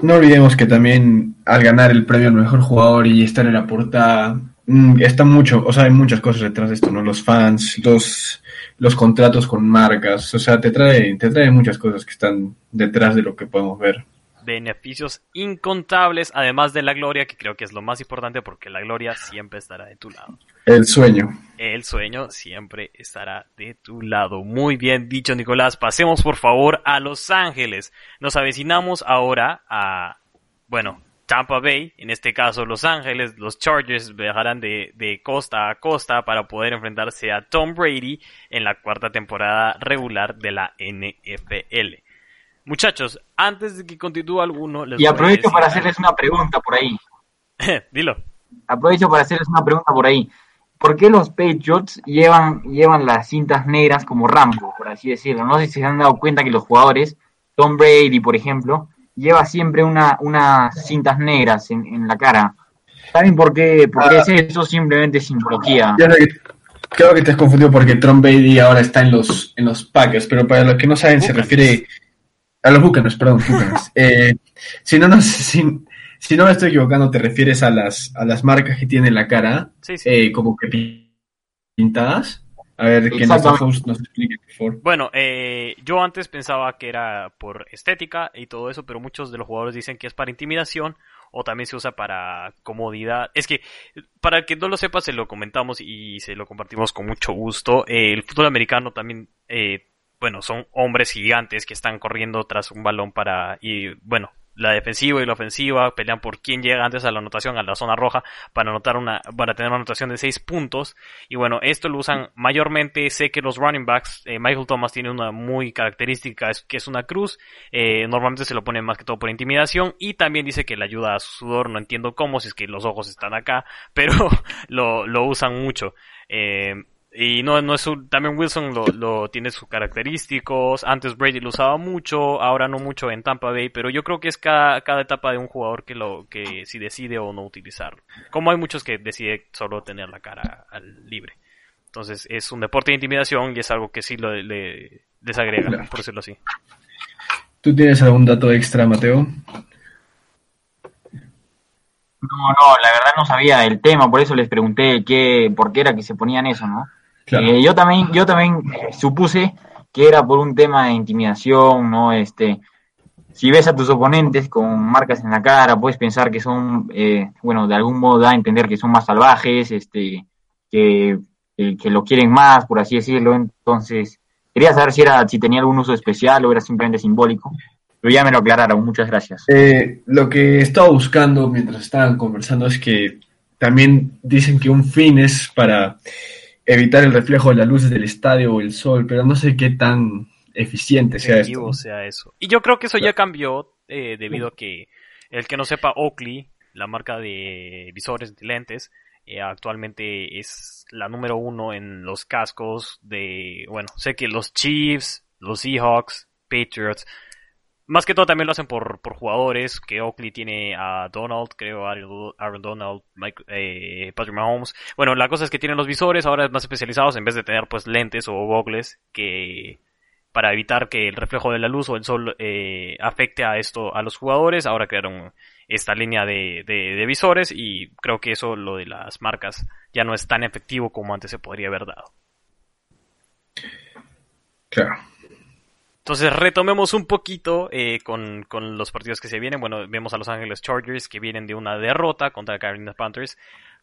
No olvidemos que también al ganar el premio al mejor jugador y estar en la portada, mm, está mucho, o sea, hay muchas cosas detrás de esto, ¿no? Los fans, los, los contratos con marcas, o sea, te trae, te trae muchas cosas que están detrás de lo que podemos ver beneficios incontables, además de la gloria, que creo que es lo más importante porque la gloria siempre estará de tu lado. El sueño. El sueño siempre estará de tu lado. Muy bien dicho, Nicolás. Pasemos por favor a Los Ángeles. Nos avecinamos ahora a, bueno, Tampa Bay, en este caso Los Ángeles, los Chargers viajarán de, de, costa a costa para poder enfrentarse a Tom Brady en la cuarta temporada regular de la NFL. Muchachos, antes de que continúe alguno... Les y aprovecho para hacerles una pregunta por ahí. Dilo. Aprovecho para hacerles una pregunta por ahí. ¿Por qué los Patriots llevan, llevan las cintas negras como Rambo, por así decirlo? No sé si se han dado cuenta que los jugadores, Tom Brady, por ejemplo, lleva siempre una, unas cintas negras en, en la cara. ¿Saben por qué, por qué es ah. eso? Simplemente simbología. Creo que te has confundido porque Tom Brady ahora está en los, en los Packers, pero para los que no saben, se refiere a los Bucanos, perdón. Eh, si, no, no, si, si, no me estoy equivocando, te refieres a las, a las marcas que tiene la cara, eh, como que pintadas. A ver, que nos, nos explique, por favor. Bueno, eh, yo antes pensaba que era por estética y todo eso, pero muchos de los jugadores dicen que es para intimidación o también se usa para comodidad. Es que, para el que no lo sepa, se lo comentamos y se lo compartimos con mucho gusto. el fútbol americano también eh, bueno, son hombres gigantes que están corriendo tras un balón para, y bueno, la defensiva y la ofensiva pelean por quién llega antes a la anotación, a la zona roja, para anotar una, para tener una anotación de 6 puntos. Y bueno, esto lo usan mayormente, sé que los running backs, eh, Michael Thomas tiene una muy característica, es que es una cruz, eh, normalmente se lo pone más que todo por intimidación, y también dice que le ayuda a su sudor, no entiendo cómo, si es que los ojos están acá, pero lo, lo usan mucho. Eh, y no, no es un, también Wilson lo, lo, tiene sus característicos. Antes Brady lo usaba mucho, ahora no mucho en Tampa Bay, pero yo creo que es cada, cada etapa de un jugador que lo, que si decide o no utilizarlo. Como hay muchos que deciden solo tener la cara al libre. Entonces es un deporte de intimidación y es algo que sí lo, le desagrega, por decirlo así. ¿Tú tienes algún dato extra, Mateo? No, no, la verdad no sabía el tema, por eso les pregunté qué, por qué era que se ponían eso, ¿no? Eh, yo también, yo también supuse que era por un tema de intimidación, ¿no? Este, si ves a tus oponentes con marcas en la cara, puedes pensar que son, eh, bueno, de algún modo da a entender que son más salvajes, este, que, que, lo quieren más, por así decirlo. Entonces, quería saber si era, si tenía algún uso especial o era simplemente simbólico. Pero ya me lo aclararon, muchas gracias. Eh, lo que estaba buscando mientras estaban conversando es que también dicen que un fin es para evitar el reflejo de las luces del estadio o el sol, pero no sé qué tan eficiente sea esto. sea eso. Y yo creo que eso ya cambió eh, debido a que el que no sepa Oakley, la marca de visores de lentes, eh, actualmente es la número uno en los cascos de, bueno, sé que los Chiefs, los Seahawks, Patriots, más que todo también lo hacen por, por jugadores, que Oakley tiene a Donald, creo, Aaron Donald, eh, Patrick Mahomes. Bueno, la cosa es que tienen los visores ahora más especializados en vez de tener pues lentes o goggles que para evitar que el reflejo de la luz o el sol eh, afecte a esto a los jugadores. Ahora crearon esta línea de, de, visores y creo que eso lo de las marcas ya no es tan efectivo como antes se podría haber dado. Claro. Entonces retomemos un poquito eh, con, con, los partidos que se vienen. Bueno, vemos a Los Ángeles Chargers que vienen de una derrota contra Carolina Panthers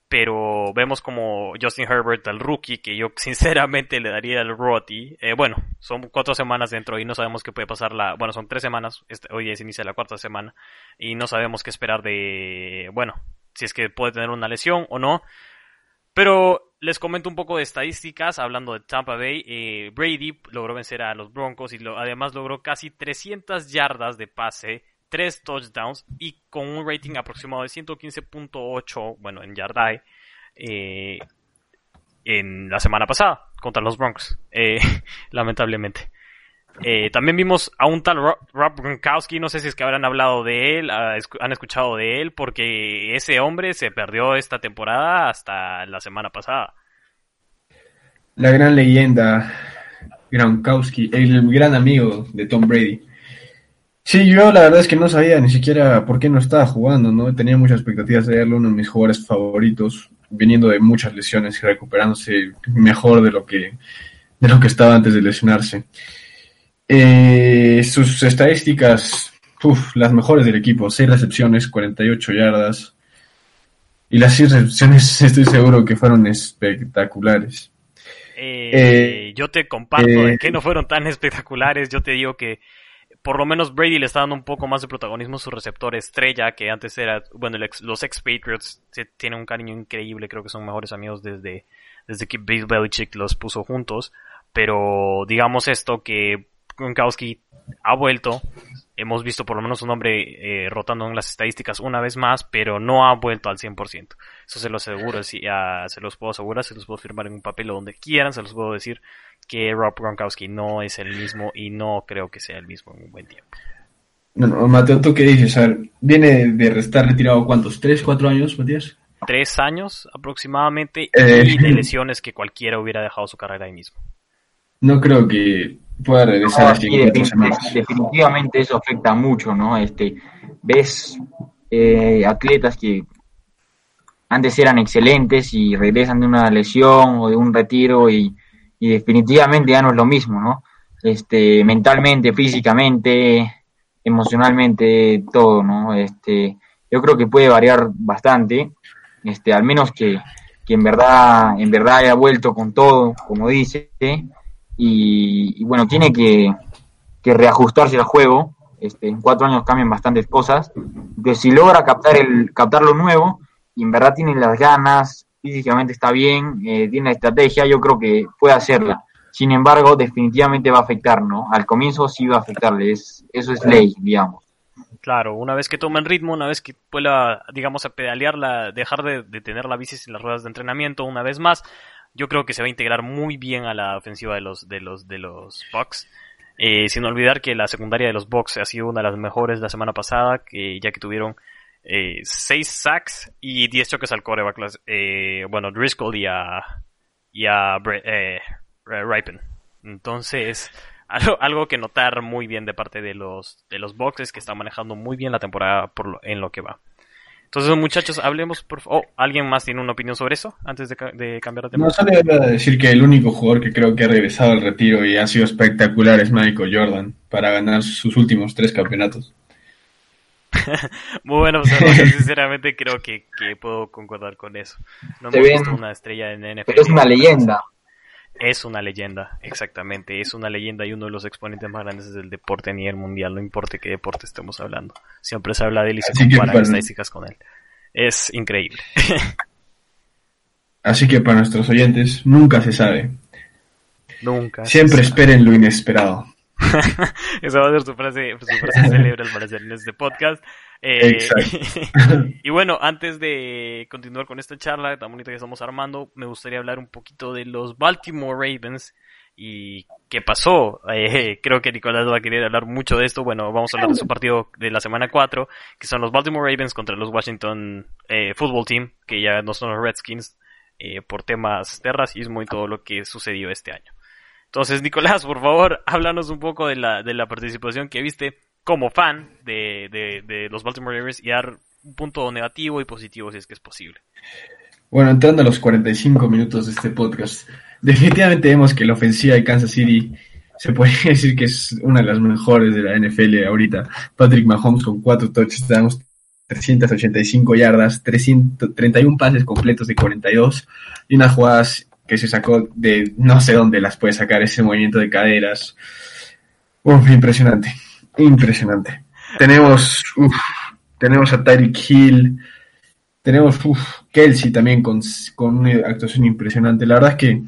pero vemos como Justin Herbert, el rookie, que yo sinceramente le daría el Roti. Eh, bueno, son cuatro semanas dentro y no sabemos qué puede pasar la, bueno, son tres semanas, este, hoy se inicia la cuarta semana y no sabemos qué esperar de, bueno, si es que puede tener una lesión o no. Pero les comento un poco de estadísticas, hablando de Tampa Bay. Eh, Brady logró vencer a los Broncos y lo, además logró casi 300 yardas de pase tres touchdowns y con un rating aproximado de 115.8, bueno, en Yardai, eh, en la semana pasada contra los Broncos, eh, lamentablemente. Eh, también vimos a un tal Rob, Gronkowski, no sé si es que habrán hablado de él, ah, han escuchado de él, porque ese hombre se perdió esta temporada hasta la semana pasada. La gran leyenda Gronkowski, el gran amigo de Tom Brady. Sí, yo la verdad es que no sabía ni siquiera por qué no estaba jugando, ¿no? Tenía muchas expectativas de verlo, uno de mis jugadores favoritos, viniendo de muchas lesiones y recuperándose mejor de lo que, de lo que estaba antes de lesionarse. Eh, sus estadísticas, uf, las mejores del equipo, 6 recepciones, 48 yardas. Y las 6 recepciones estoy seguro que fueron espectaculares. Eh, eh, yo te comparto de que no fueron tan espectaculares. Yo te digo que por lo menos Brady le está dando un poco más de protagonismo a su receptor estrella, que antes era, bueno, los ex Patriots tienen un cariño increíble, creo que son mejores amigos desde, desde que Bill Belichick los puso juntos, pero digamos esto que Gronkowski ha vuelto, hemos visto por lo menos un hombre eh, rotando en las estadísticas una vez más, pero no ha vuelto al 100%. Eso se lo aseguro, si, se los puedo asegurar, se los puedo firmar en un papel o donde quieran, se los puedo decir que Rob Gronkowski no es el mismo y no creo que sea el mismo en un buen tiempo. No, no, Mateo, ¿tú qué dices? A ver, viene de estar retirado cuántos, tres, cuatro años, Matías? Tres años aproximadamente eh, y de lesiones que cualquiera hubiera dejado su carrera ahí mismo. No creo que pueda regresar a Definitivamente eso afecta mucho, ¿no? Este, ves eh, atletas que antes eran excelentes y regresan de una lesión o de un retiro y y definitivamente ya no es lo mismo, ¿no? Este, mentalmente, físicamente, emocionalmente, todo, ¿no? Este, yo creo que puede variar bastante, este, al menos que, que en verdad, en verdad haya vuelto con todo, como dice, y, bueno, tiene que, que, reajustarse al juego, este, en cuatro años cambian bastantes cosas, que si logra captar el, captar lo nuevo, y en verdad tiene las ganas, físicamente está bien, eh, tiene la estrategia, yo creo que puede hacerla. Sin embargo, definitivamente va a afectar, ¿no? Al comienzo sí va a afectarle, es, eso es ley, digamos. Claro, una vez que tome el ritmo, una vez que pueda, digamos, a pedalearla, dejar de, tener la bici en las ruedas de entrenamiento una vez más, yo creo que se va a integrar muy bien a la ofensiva de los, de los, de los Bucks. Eh, sin olvidar que la secundaria de los Bucks ha sido una de las mejores la semana pasada, que ya que tuvieron eh, 6 sacks y 10 choques al coreback. Eh, bueno, Driscoll y a, y a eh, Ripen. Entonces, algo, algo, que notar muy bien de parte de los, de los boxes que están manejando muy bien la temporada por en lo que va. Entonces, muchachos, hablemos por oh, ¿Alguien más tiene una opinión sobre eso antes de, cambiar de tema? No, solo iba a decir que el único jugador que creo que ha regresado al retiro y ha sido espectacular es Michael Jordan para ganar sus últimos tres campeonatos. Muy bueno, pues, sinceramente creo que, puedo concordar con eso. No hemos visto una estrella en NFL. Pero es una leyenda. Es una leyenda, exactamente. Es una leyenda y uno de los exponentes más grandes del deporte a nivel mundial, no importa qué deporte estemos hablando. Siempre se habla de él y se comparan estadísticas con él. Es increíble. Así que para nuestros oyentes, nunca se sabe. Nunca. Siempre esperen lo inesperado. Esa va a ser su frase, su frase célebre al parecer en este podcast. Eh, y bueno, antes de continuar con esta charla tan bonita que estamos armando, me gustaría hablar un poquito de los Baltimore Ravens y qué pasó. Eh, creo que Nicolás va a querer hablar mucho de esto. Bueno, vamos a hablar de su partido de la semana 4, que son los Baltimore Ravens contra los Washington eh, Football Team, que ya no son los Redskins, por temas de racismo y todo lo que sucedió este año. Entonces, Nicolás, por favor, háblanos un poco de la, de la participación que viste como fan de, de, los Baltimore Ravens y dar un punto negativo y positivo si es que es posible. Bueno, entrando a los 45 minutos de este podcast, definitivamente vemos que la ofensiva de Kansas City se puede decir que es una de las mejores de la NFL ahorita. Patrick Mahomes con cuatro touchdowns, 385 yardas, 331 pases completos de 42 y unas jugadas que se sacó de no sé dónde las puede sacar ese movimiento de caderas. Uf, impresionante, impresionante. Tenemos, tenemos a Tyreek Hill, tenemos Kelsey también con, con una actuación impresionante. La verdad es que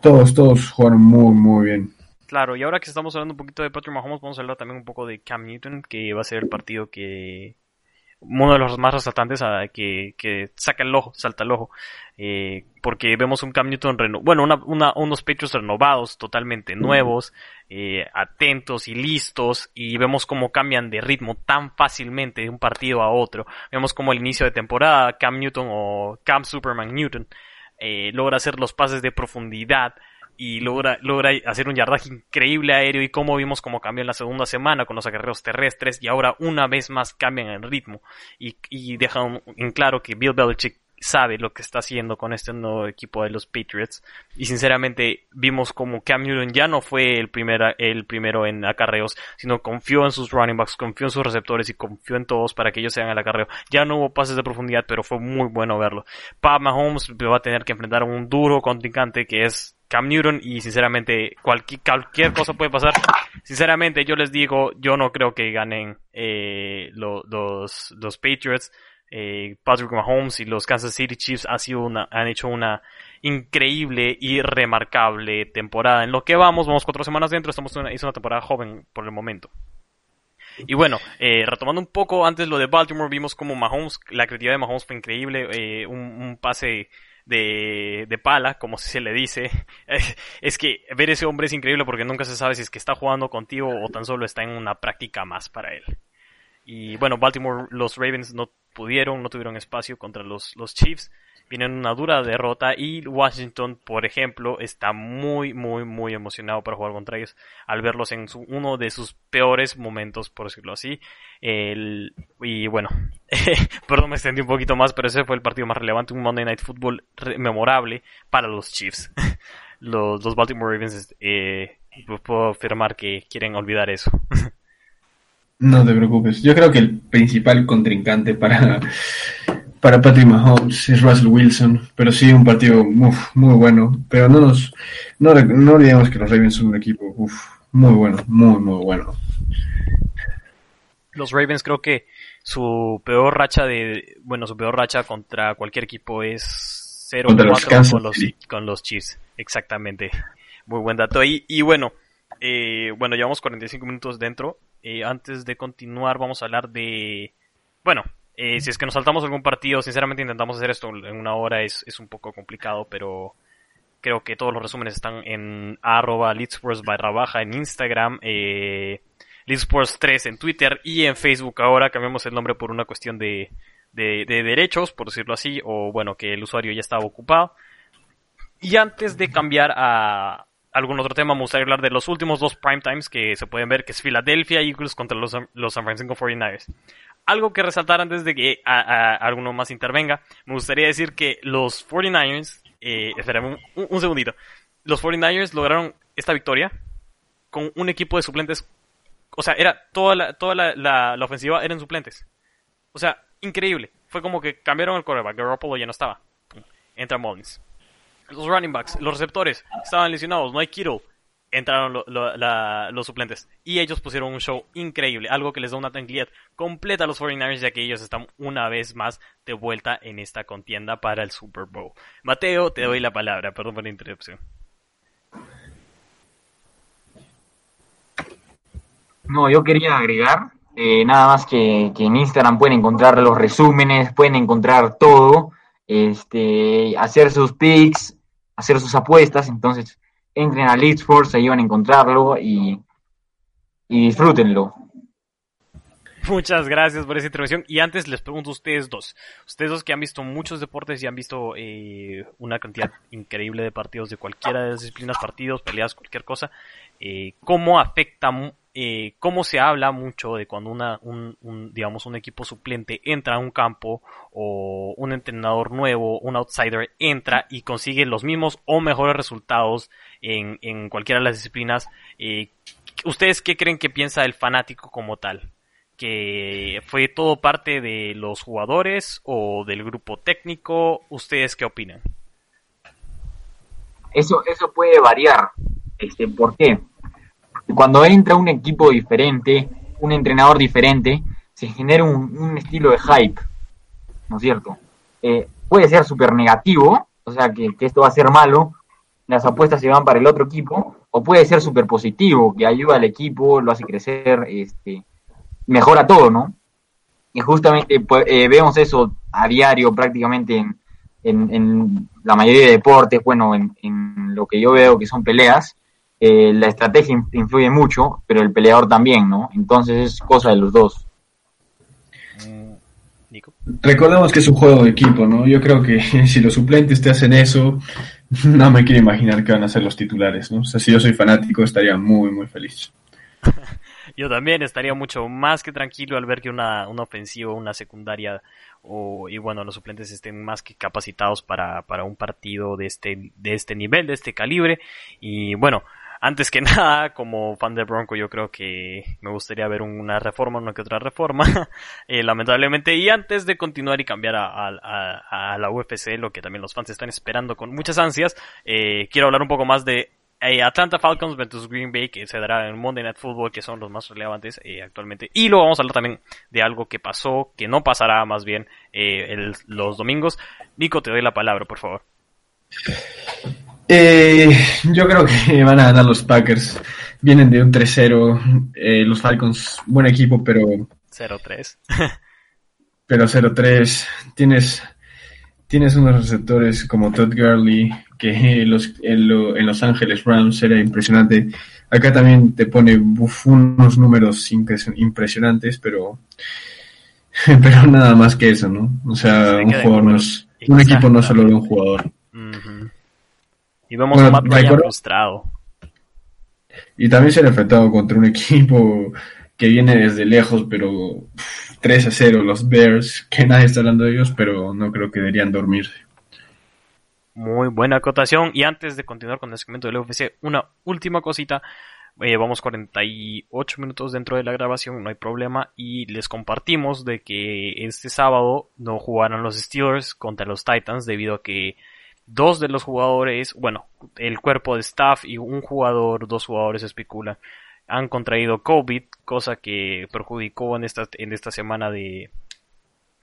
todos, todos jugaron muy, muy bien. Claro, y ahora que estamos hablando un poquito de Patrick Mahomes, vamos a hablar también un poco de Cam Newton, que va a ser el partido que uno de los más resaltantes a, que, que, saca el ojo, salta el ojo, eh, porque vemos un Cam Newton, reno bueno, una, unos Patriots renovados, totalmente nuevos, eh, atentos y listos, y vemos cómo cambian de ritmo tan fácilmente de un partido a otro. Vemos como al inicio de temporada Cam Newton o Cam Superman Newton eh, logra hacer los pases de profundidad, y logra, logra hacer un yardaje increíble aéreo y como vimos como cambió en la segunda semana con los acarreos terrestres y ahora una vez más cambian el ritmo. Y, y dejan en claro que Bill Belichick sabe lo que está haciendo con este nuevo equipo de los Patriots. Y sinceramente vimos como Cam Newton ya no fue el, primer, el primero en acarreos sino confió en sus running backs, confió en sus receptores y confió en todos para que ellos sean el acarreo. Ya no hubo pases de profundidad pero fue muy bueno verlo. Pat Mahomes va a tener que enfrentar a un duro contrincante que es Cam Newton y sinceramente cualquier, cualquier cosa puede pasar. Sinceramente yo les digo, yo no creo que ganen eh, los, los, Patriots. Eh, Patrick Mahomes y los Kansas City Chiefs han, sido una, han hecho una increíble y remarcable temporada. En lo que vamos, vamos cuatro semanas dentro, estamos una, una temporada joven por el momento. Y bueno, eh, retomando un poco antes lo de Baltimore, vimos como Mahomes, la creatividad de Mahomes fue increíble, eh, un, un, pase de, de pala, como se le dice. Es que ver ese hombre es increíble porque nunca se sabe si es que está jugando contigo o tan solo está en una práctica más para él. Y bueno, Baltimore, los Ravens no pudieron, no tuvieron espacio contra los, los Chiefs vienen una dura derrota y Washington, por ejemplo, está muy, muy, muy emocionado para jugar contra ellos al verlos en uno de sus peores momentos, por decirlo así. El, y bueno, perdón, me extendí un poquito más, pero ese fue el partido más relevante, un Monday Night Football memorable para los Chiefs. los, los Baltimore Ravens, eh, puedo afirmar que quieren olvidar eso. No te preocupes. Yo creo que el principal contrincante para para Patrick Mahomes es Russell Wilson, pero sí un partido muy bueno. Pero no nos no, olvidemos que los Ravens son un equipo muy bueno, muy muy bueno. Los Ravens creo que su peor racha de bueno su peor racha contra cualquier equipo es 0-4 con los con los Chiefs, exactamente. Muy buen dato. Y, y bueno, eh, bueno, llevamos 45 minutos dentro. Eh, antes de continuar, vamos a hablar de. Bueno, eh, si es que nos saltamos algún partido, sinceramente intentamos hacer esto en una hora, es, es un poco complicado, pero creo que todos los resúmenes están en arroba Leadsports barra baja en Instagram, eh, Leadsports 3 en Twitter y en Facebook ahora cambiamos el nombre por una cuestión de, de, de derechos, por decirlo así, o bueno, que el usuario ya estaba ocupado. Y antes de cambiar a algún otro tema, me gustaría hablar de los últimos dos prime times que se pueden ver, que es Philadelphia Eagles contra los, los San Francisco 49ers. Algo que resaltar antes de que alguno más intervenga, me gustaría decir que los 49ers, eh, un, un, segundito, los 49ers lograron esta victoria con un equipo de suplentes, o sea, era toda la, toda la, la, ofensiva eran suplentes. O sea, increíble. Fue como que cambiaron el quarterback, Garoppolo ya no estaba. Entra Mullins. Los running backs, los receptores, estaban lesionados, no hay Kittle entraron los suplentes. Y ellos pusieron un show increíble, algo que les da una tranquilidad completa a los 49ers, ya que ellos están una vez más de vuelta en esta contienda para el Super Bowl. Mateo, te doy la palabra, perdón por la interrupción. No, yo quería agregar eh, nada más que, que, en Instagram pueden encontrar los resúmenes, pueden encontrar todo, este, hacer sus picks, hacer sus apuestas, entonces entren a Leeds Force, ahí van a encontrarlo y, y disfrútenlo. Muchas gracias por esa intervención. Y antes les pregunto a ustedes dos. Ustedes dos que han visto muchos deportes y han visto eh, una cantidad increíble de partidos de cualquiera de las disciplinas, partidos, peleas, cualquier cosa. Eh, ¿Cómo afecta eh, cómo se habla mucho de cuando una, un, digamos, un equipo suplente entra a un campo o un entrenador nuevo, un outsider entra y consigue los mismos o mejores resultados en, en cualquiera de las disciplinas. Eh, ¿Ustedes qué creen que piensa el fanático como tal? ¿Que fue todo parte de los jugadores o del grupo técnico? ¿Ustedes qué opinan? Eso, eso puede variar. Este, ¿Por qué? Cuando entra un equipo diferente, un entrenador diferente, se genera un, estilo de hype, ¿no es cierto? Eh, puede ser súper negativo, o sea, que, esto va a ser malo, las apuestas se van para el otro equipo, o puede ser súper positivo, que ayuda al equipo, lo hace crecer, este, mejora todo, ¿no? Y justamente pues, eh, vemos eso a diario prácticamente en, en, la mayoría de deportes, bueno, en, en, lo que yo veo que son peleas, eh, la estrategia influye mucho, pero el peleador también, ¿no? Entonces es cosa de los dos. Recordemos que es un juego de equipo, ¿no? Yo creo que si los suplentes te hacen eso, no me quiero imaginar que van a ser los titulares, ¿no? O sea, si yo soy fanático estaría muy, muy feliz. yo también estaría mucho más que tranquilo al ver que una, una ofensiva, una secundaria o, y bueno, los suplentes estén más que capacitados para, para un partido de este, de este nivel, de este calibre. Y bueno, antes que nada, como fan de Bronco, yo creo que me gustaría ver una reforma, una que otra reforma, eh, lamentablemente. Y antes de continuar y cambiar a, la UFC, lo que también los fans están esperando con muchas ansias, eh, quiero hablar un poco más de eh, Atlanta Falcons versus Green Bay, que se dará en Monday Night Football, que son los más relevantes actualmente. Y luego vamos a hablar también de algo que pasó, que no pasará más bien los domingos. Nico, te doy la palabra, por favor. Eh, yo creo que van a ganar los Packers. Vienen de un 3-0. Eh, los Falcons, buen equipo, pero. 0-3. pero 0-3. Tienes, tienes unos receptores como Todd Gurley, que los, en, Los Ángeles Rams era impresionante. Acá también te pone unos números impresionantes, pero. Pero nada más que eso, ¿no? O sea, un jugador no es, un equipo no solo de un jugador. Y vemos a Matt Ryan frustrado. Y también se han enfrentado contra un equipo que viene desde lejos, pero 3 a 0 los Bears, que nadie está hablando de ellos, pero no creo que deberían dormirse. Muy buena acotación. Y antes de continuar con el segmento del UFC, una última cosita. Eh, vamos 48 minutos dentro de la grabación, no hay problema. Y les compartimos de que este sábado no jugaron los Steelers contra los Titans debido a que dos de los jugadores, bueno, el cuerpo de staff y un jugador, dos jugadores especula, han contraído COVID, cosa que perjudicó en esta, en esta semana de,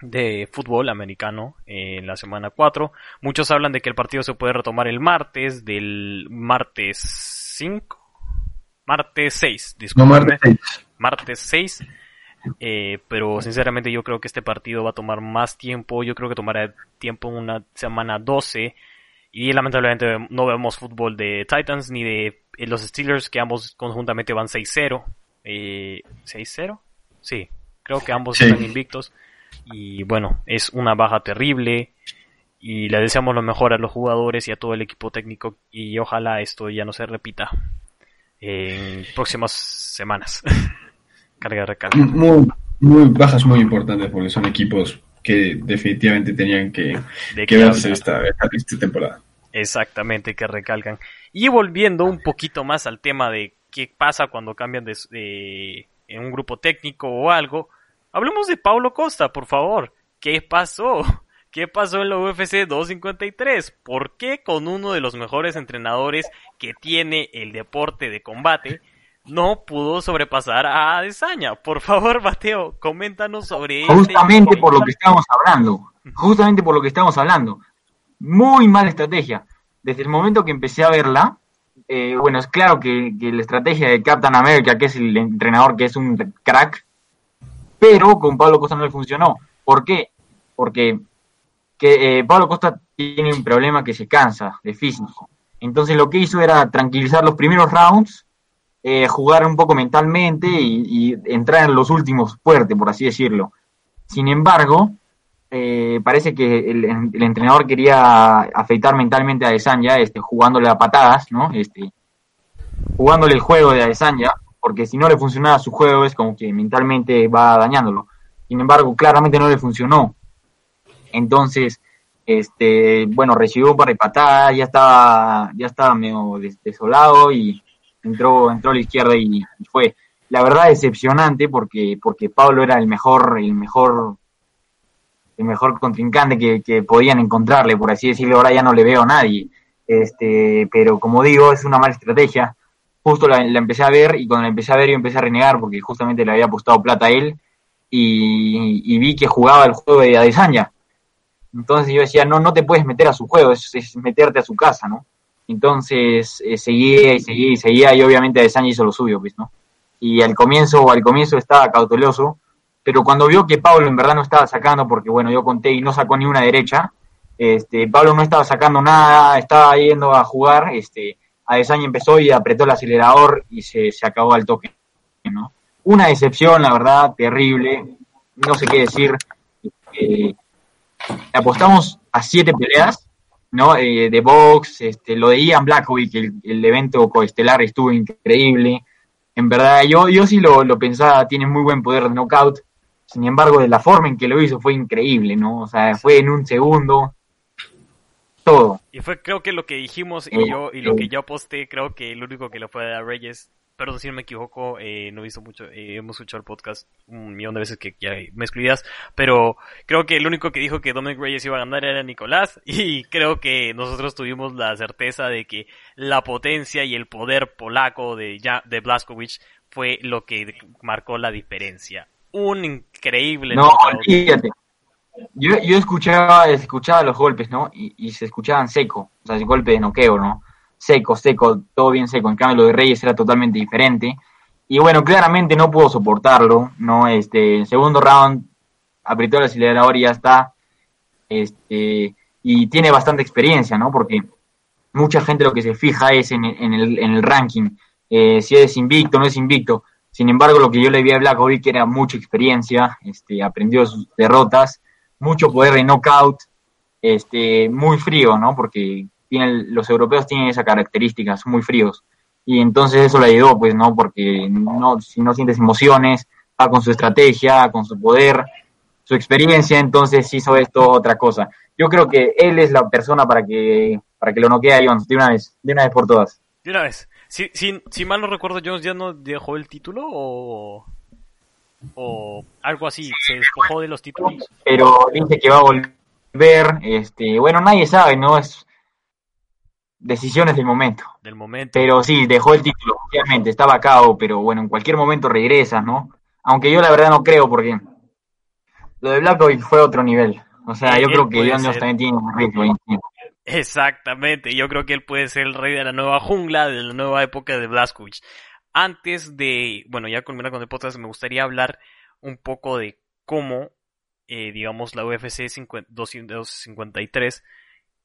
de fútbol americano en la semana 4. Muchos hablan de que el partido se puede retomar el martes, del martes 5, martes 6, disculpenme, martes 6. Eh, pero sinceramente yo creo que este partido va a tomar más tiempo, yo creo que tomará tiempo una semana 12 y lamentablemente no vemos fútbol de Titans ni de eh, los Steelers, que ambos conjuntamente van 6-0. Eh, ¿6-0? Sí, creo que ambos están invictos. Y bueno, es una baja terrible. Y le deseamos lo mejor a los jugadores y a todo el equipo técnico. Y ojalá esto ya no se repita en próximas semanas. Carga recarga. Muy, Muy, bajas muy importantes porque son equipos que definitivamente tenían que, que verse esta, esta, temporada. Exactamente, que recalcan. Y volviendo un poquito más al tema de qué pasa cuando cambian de, en un grupo técnico o algo, hablemos de Paulo Costa, por favor. ¿Qué pasó? ¿Qué pasó en la UFC 253? ¿Por qué con uno de los mejores entrenadores que tiene el deporte de combate no pudo sobrepasar a Adesanya? Por favor, Mateo, coméntanos sobre este Justamente por lo que estamos hablando. Justamente por lo que estamos hablando. Muy mala estrategia. Desde el momento que empecé a verla, eh, bueno, es claro que, la estrategia de Captain America, que es el entrenador que es un crack, pero con Pablo Costa no le funcionó. ¿Por qué? Porque que eh, Pablo Costa tiene un problema que se cansa de físico. Entonces lo que hizo era tranquilizar los primeros rounds, eh, jugar un poco mentalmente y, entrar en los últimos fuerte, por así decirlo. Sin embargo, eh, parece que el, entrenador quería afeitar mentalmente a Adesanya, este, jugándole a patadas, ¿no? Este, jugándole el juego de Adesanya, porque si no le funcionaba su juego es como que mentalmente va dañándolo. Sin embargo, claramente no le funcionó. Entonces, este, bueno, recibió un par de patadas, ya estaba, ya estaba medio desolado y entró, entró a la izquierda y, fue. La verdad decepcionante porque, porque Pablo era el mejor, el mejor, el mejor contrincante que, podían encontrarle, por así decirlo, ahora ya no le veo a nadie. Este, pero como digo, es una mala estrategia. Justo la, empecé a ver y cuando la empecé a ver yo empecé a renegar porque justamente le había apostado plata a él y, y vi que jugaba el juego de Adesanya entonces yo decía, no, no te puedes meter a su juego, es, meterte a su casa, ¿no? Entonces eh, seguía y seguía y seguía y obviamente Adesanya hizo lo suyo, pues, ¿no? Y al comienzo, al comienzo estaba cauteloso, pero cuando vio que Pablo en verdad no estaba sacando, porque bueno, yo conté y no sacó ni una derecha, este, Pablo no estaba sacando nada, estaba yendo a jugar, este, Adesanya empezó y apretó el acelerador y se, se acabó al toque, ¿no? Una decepción, la verdad, terrible, no sé qué decir. Eh, apostamos a siete peleas, ¿no? Eh, de box, este, lo de Ian Blackwick, el, el evento coestelar estuvo increíble. En verdad, yo, yo sí lo, lo pensaba, tiene muy buen poder de knockout. Sin embargo, de la forma en que lo hizo fue increíble, ¿no? O sea, fue en un segundo. Todo. Y fue creo que lo que dijimos y eh, yo y lo que eh. yo aposté, creo que el único que lo fue a Reyes perdón si no me equivoco, eh, no he visto mucho, eh, hemos escuchado el podcast un millón de veces que ya me excluías, pero creo que el único que dijo que Dominic Reyes iba a ganar era Nicolás y creo que nosotros tuvimos la certeza de que la potencia y el poder polaco de, de Blaskowicz fue lo que marcó la diferencia. Un increíble. No, fíjate. Yo, yo escuchaba, escuchaba los golpes, ¿no? Y, y se escuchaban seco, o sea, golpe de noqueo, ¿no? Seco, seco, todo bien seco. En cambio, lo de Reyes era totalmente diferente. Y bueno, claramente no pudo soportarlo, ¿no? Este, segundo round, apretó el acelerador y ya está. Este, y tiene bastante experiencia, ¿no? Porque mucha gente lo que se fija es en, el, en el, ranking, eh, si es invicto no es invicto. Sin embargo, lo que yo le vi a Black que era mucha experiencia, este, aprendió sus derrotas, mucho poder de knockout, este, muy frío, ¿no? Porque los europeos tienen esa característica, son muy fríos. Y entonces eso le ayudó, pues, ¿no? Porque no, si no sientes emociones, va con su estrategia, con su poder, su experiencia, entonces hizo esto otra cosa. Yo creo que él es la persona para que, para que lo noquee a Jones de una vez, de una vez por todas. De una vez. Si, si, si mal no recuerdo, Jones ya no dejó el título o, o algo así, se despojó de los títulos. Pero dice que va a volver, este, bueno, nadie sabe, ¿no? Es, decisiones del momento. Del momento. Pero sí, dejó el título, obviamente, estaba acá, pero bueno, en cualquier momento regresa, ¿no? Aunque yo la verdad no creo, porque lo de Blackovic fue otro nivel. O sea, yo creo que John Jones también tiene un ritmo. Exactamente, yo creo que él puede ser el rey de la nueva jungla, de la nueva época de Blazkowicz. Antes de, bueno, ya culminar con el podcast, me gustaría hablar un poco de cómo, eh, digamos, la UFC 253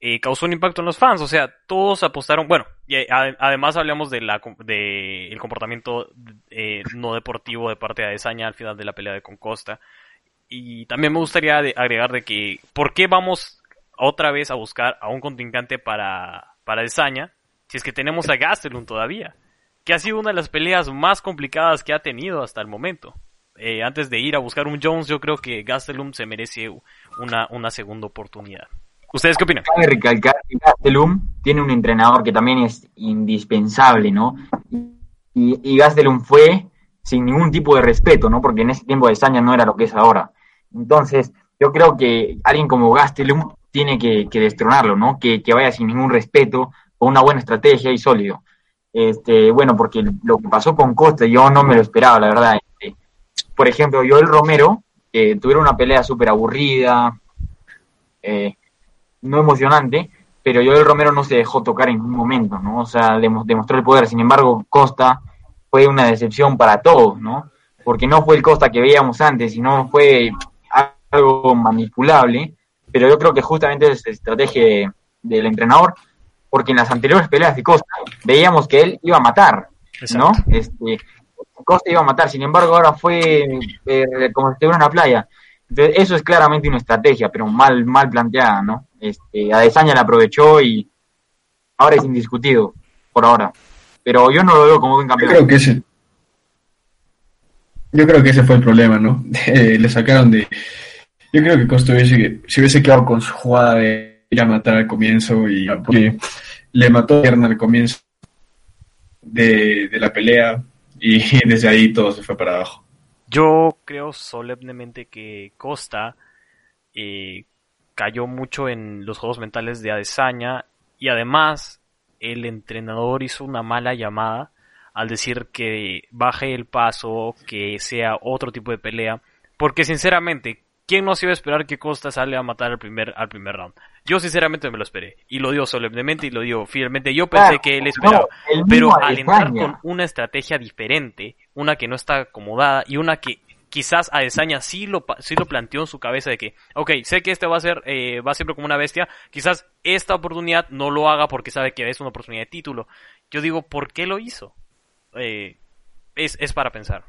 eh, causó un impacto en los fans. O sea, todos apostaron. Bueno, y además hablamos de la de el comportamiento eh, no deportivo de parte de Adesanya al final de la pelea de Concosta. Y también me gustaría agregar de que, ¿por qué vamos otra vez a buscar a un contrincante para, para Adesanya si es que tenemos a Gastelum todavía? Que ha sido una de las peleas más complicadas que ha tenido hasta el momento. eh, antes de ir a buscar un Jones, yo creo que Gastelum se merece una, una segunda oportunidad. ¿Ustedes qué opinan? Cabe recalcar que Gastelum tiene un entrenador que también es indispensable, ¿no? Y, y Gastelum fue sin ningún tipo de respeto, ¿no? Porque en ese tiempo de Saña no era lo que es ahora. Entonces, yo creo que alguien como Gastelum tiene que, destronarlo, ¿no? Que, vaya sin ningún respeto, con una buena estrategia y sólido. Este, bueno, porque lo que pasó con Costa yo no me lo esperaba, la verdad. Este, por ejemplo, Joel Romero, que tuvieron una pelea súper aburrida, eh, no emocionante, pero Joel Romero no se dejó tocar en ningún momento, ¿no? O sea, demostró el poder. Sin embargo, Costa fue una decepción para todos, ¿no? Porque no fue el Costa que veíamos antes, sino fue algo manipulable, pero yo creo que justamente es estrategia del entrenador, porque en las anteriores peleas de Costa veíamos que él iba a matar, ¿no? Este, Costa iba a matar, sin embargo ahora fue eh, como si estuviera en una playa. Entonces, eso es claramente una estrategia, pero mal, mal planteada, ¿no? Este, Adesanya la aprovechó y ahora es indiscutido, por ahora. Pero yo no lo veo como buen campeón. Yo creo que ese, yo creo que ese fue el problema, ¿no? le sacaron de yo creo que Costa hubiese, si hubiese quedado con su jugada de ir a matar al comienzo y porque le mató a pierna al comienzo de, la pelea y desde ahí todo se fue para abajo. Yo creo solemnemente que Costa eh, cayó mucho en los juegos mentales de Adesanya y además el entrenador hizo una mala llamada al decir que baje el paso, que sea otro tipo de pelea, porque sinceramente ¿Quién no se iba a esperar que Costa sale a matar al primer, al primer round? Yo sinceramente me lo esperé. Y lo digo solemnemente y lo digo fielmente. Yo pensé que él esperaba. pero al entrar con una estrategia diferente, una que no está acomodada y una que quizás a Desaña sí lo, sí lo planteó en su cabeza de que, ok, sé que este va a ser, eh, va siempre como una bestia, quizás esta oportunidad no lo haga porque sabe que es una oportunidad de título. Yo digo, ¿por qué lo hizo? Eh, es, es para pensar.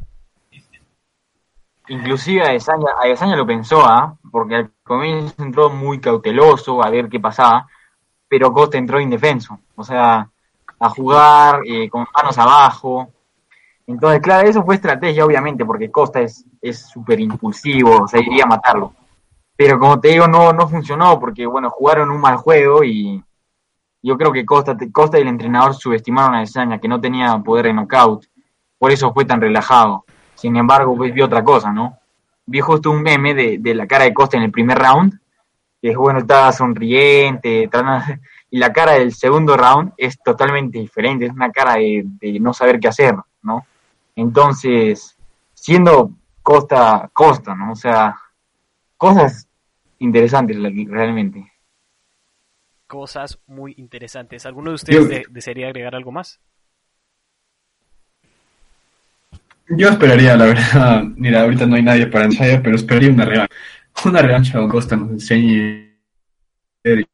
Inclusive Adesanya, lo pensó, ¿ah? porque al comienzo entró muy cauteloso a ver qué pasaba, pero Costa entró indefenso, o sea, a jugar eh, con manos abajo. Entonces, claro, eso fue estrategia, obviamente, porque Costa es súper impulsivo, o sea, iría a matarlo. Pero como te digo, no, no funcionó, porque bueno, jugaron un mal juego y yo creo que Costa, Costa y el entrenador subestimaron a Adesanya, que no tenía poder en knockout, por eso fue tan relajado. Sin embargo, pues vi otra cosa, ¿no? Vi justo un meme de, la cara de Costa en el primer round, que es bueno, estaba sonriente, y la cara del segundo round es totalmente diferente, es una cara de, no saber qué hacer, ¿no? Entonces, siendo Costa, Costa, ¿no? O sea, cosas interesantes realmente. Cosas muy interesantes. ¿Alguno de ustedes desearía agregar algo más? Yo esperaría, la verdad, mira, ahorita no hay nadie para ensayar, pero esperaría una revancha. Una revancha donde Costa nos enseñe que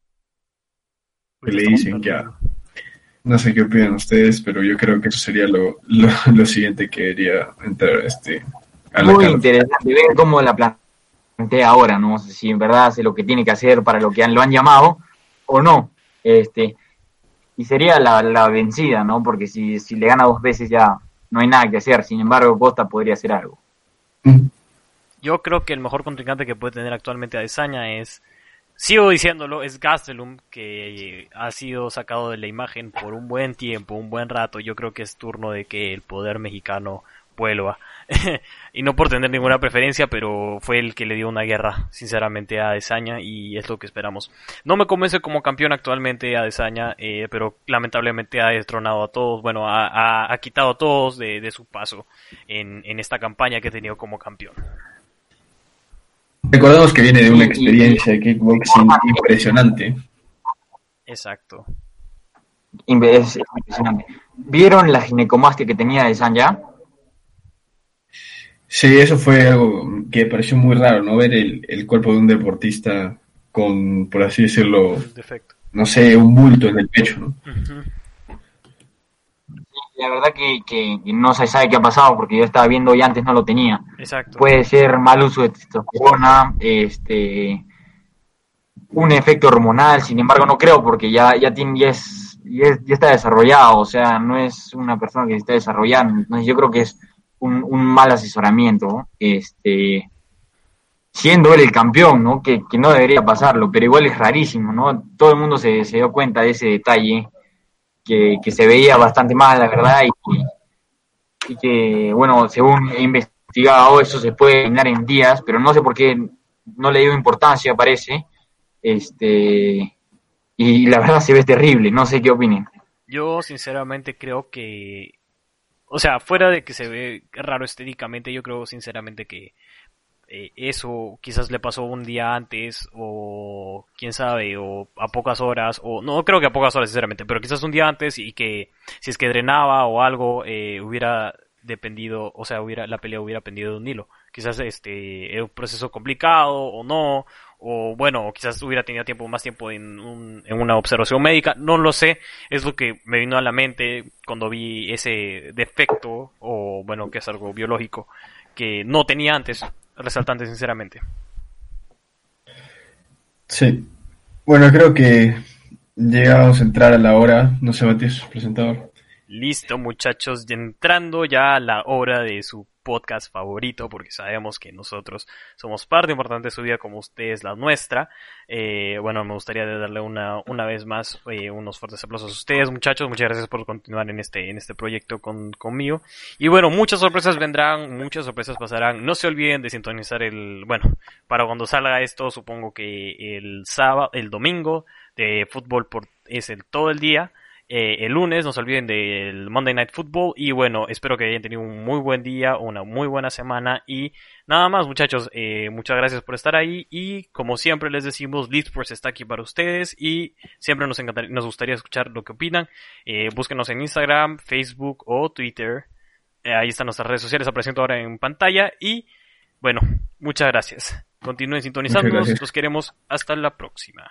le dicen ya. No sé qué opinan ustedes, pero yo creo que eso sería lo, lo, siguiente que debería entrar este, a la Muy interesante ver cómo la plantea ahora, ¿no? sé Si en verdad hace lo que tiene que hacer para lo que lo han llamado o no. Este, y sería la, la vencida, ¿no? Porque si, si le gana dos veces ya no hay nada que hacer. Sin embargo, Costa podría hacer algo. Yo creo que el mejor contrincante que puede tener actualmente Adesanya es, sigo diciéndolo, es Gastelum, que ha sido sacado de la imagen por un buen tiempo, un buen rato. Yo creo que es turno de que el poder mexicano vuelva. y no por tener ninguna preferencia, pero fue el que le dio una guerra, sinceramente, a Desaña y es lo que esperamos. No me convence como campeón actualmente a Desaña, eh, pero lamentablemente ha destronado a todos, bueno, ha, quitado a todos de, su paso en, esta campaña que ha tenido como campeón. Recordemos que viene de una experiencia de kickboxing impresionante. Exacto. impresionante. ¿Vieron la ginecomastia que tenía de Sí, eso fue algo que pareció muy raro, ¿no? Ver el, cuerpo de un deportista con, por así decirlo, no sé, un bulto en el pecho, ¿no? La verdad que, no se sabe qué ha pasado porque yo estaba viendo y antes no lo tenía. Exacto. Puede ser mal uso de testosterona, este, un efecto hormonal, sin embargo no creo porque ya, ya, tiene, ya, es, ya, está desarrollado, o sea, no es una persona que se está desarrollando, entonces yo creo que es un, un mal asesoramiento, este, siendo él el campeón, ¿no? Que, que, no debería pasarlo, pero igual es rarísimo, ¿no? Todo el mundo se, se dio cuenta de ese detalle, que, se veía bastante mal, la verdad, y, y, que, bueno, según he investigado, eso se puede eliminar en días, pero no sé por qué no le dio importancia, parece, este, y la verdad se ve terrible, no sé qué opinen. Yo sinceramente creo que, o sea, fuera de que se ve raro estéticamente, yo creo sinceramente que eh, eso quizás le pasó un día antes o quién sabe o a pocas horas o no creo que a pocas horas sinceramente pero quizás un día antes y que si es que drenaba o algo eh, hubiera dependido o sea hubiera la pelea hubiera pendido de un hilo. Quizás este era un proceso complicado o no o bueno quizás hubiera tenido tiempo más tiempo en, un, en una observación médica no lo sé. Es lo que me vino a la mente cuando vi ese defecto o bueno que es algo biológico que no tenía antes resaltante, sinceramente. Sí. Bueno, creo que llegamos a entrar a la hora. No sé, Matías, presentador. Listo, muchachos, entrando ya a la hora de su podcast favorito, porque sabemos que nosotros somos parte importante de su vida como ustedes la nuestra. Eh, bueno, me gustaría darle una, una vez más eh, unos fuertes aplausos a ustedes, muchachos. Muchas gracias por continuar en este, en este proyecto con, conmigo. Y bueno, muchas sorpresas vendrán, muchas sorpresas pasarán. No se olviden de sintonizar el, bueno, para cuando salga esto, supongo que el sábado, el domingo de fútbol por, es el todo el día. Eh, el lunes, no se olviden del Monday Night Football. Y bueno, espero que hayan tenido un muy buen día, una muy buena semana. Y nada más muchachos, eh, muchas gracias por estar ahí. Y como siempre les decimos, Leadsports está aquí para ustedes. Y siempre nos encantaría, nos gustaría escuchar lo que opinan, eh, búsquenos en Instagram, Facebook o Twitter, ahí están nuestras redes sociales apareciendo ahora en pantalla. Y bueno, muchas gracias. Continúen sintonizándonos, los queremos. Hasta la próxima.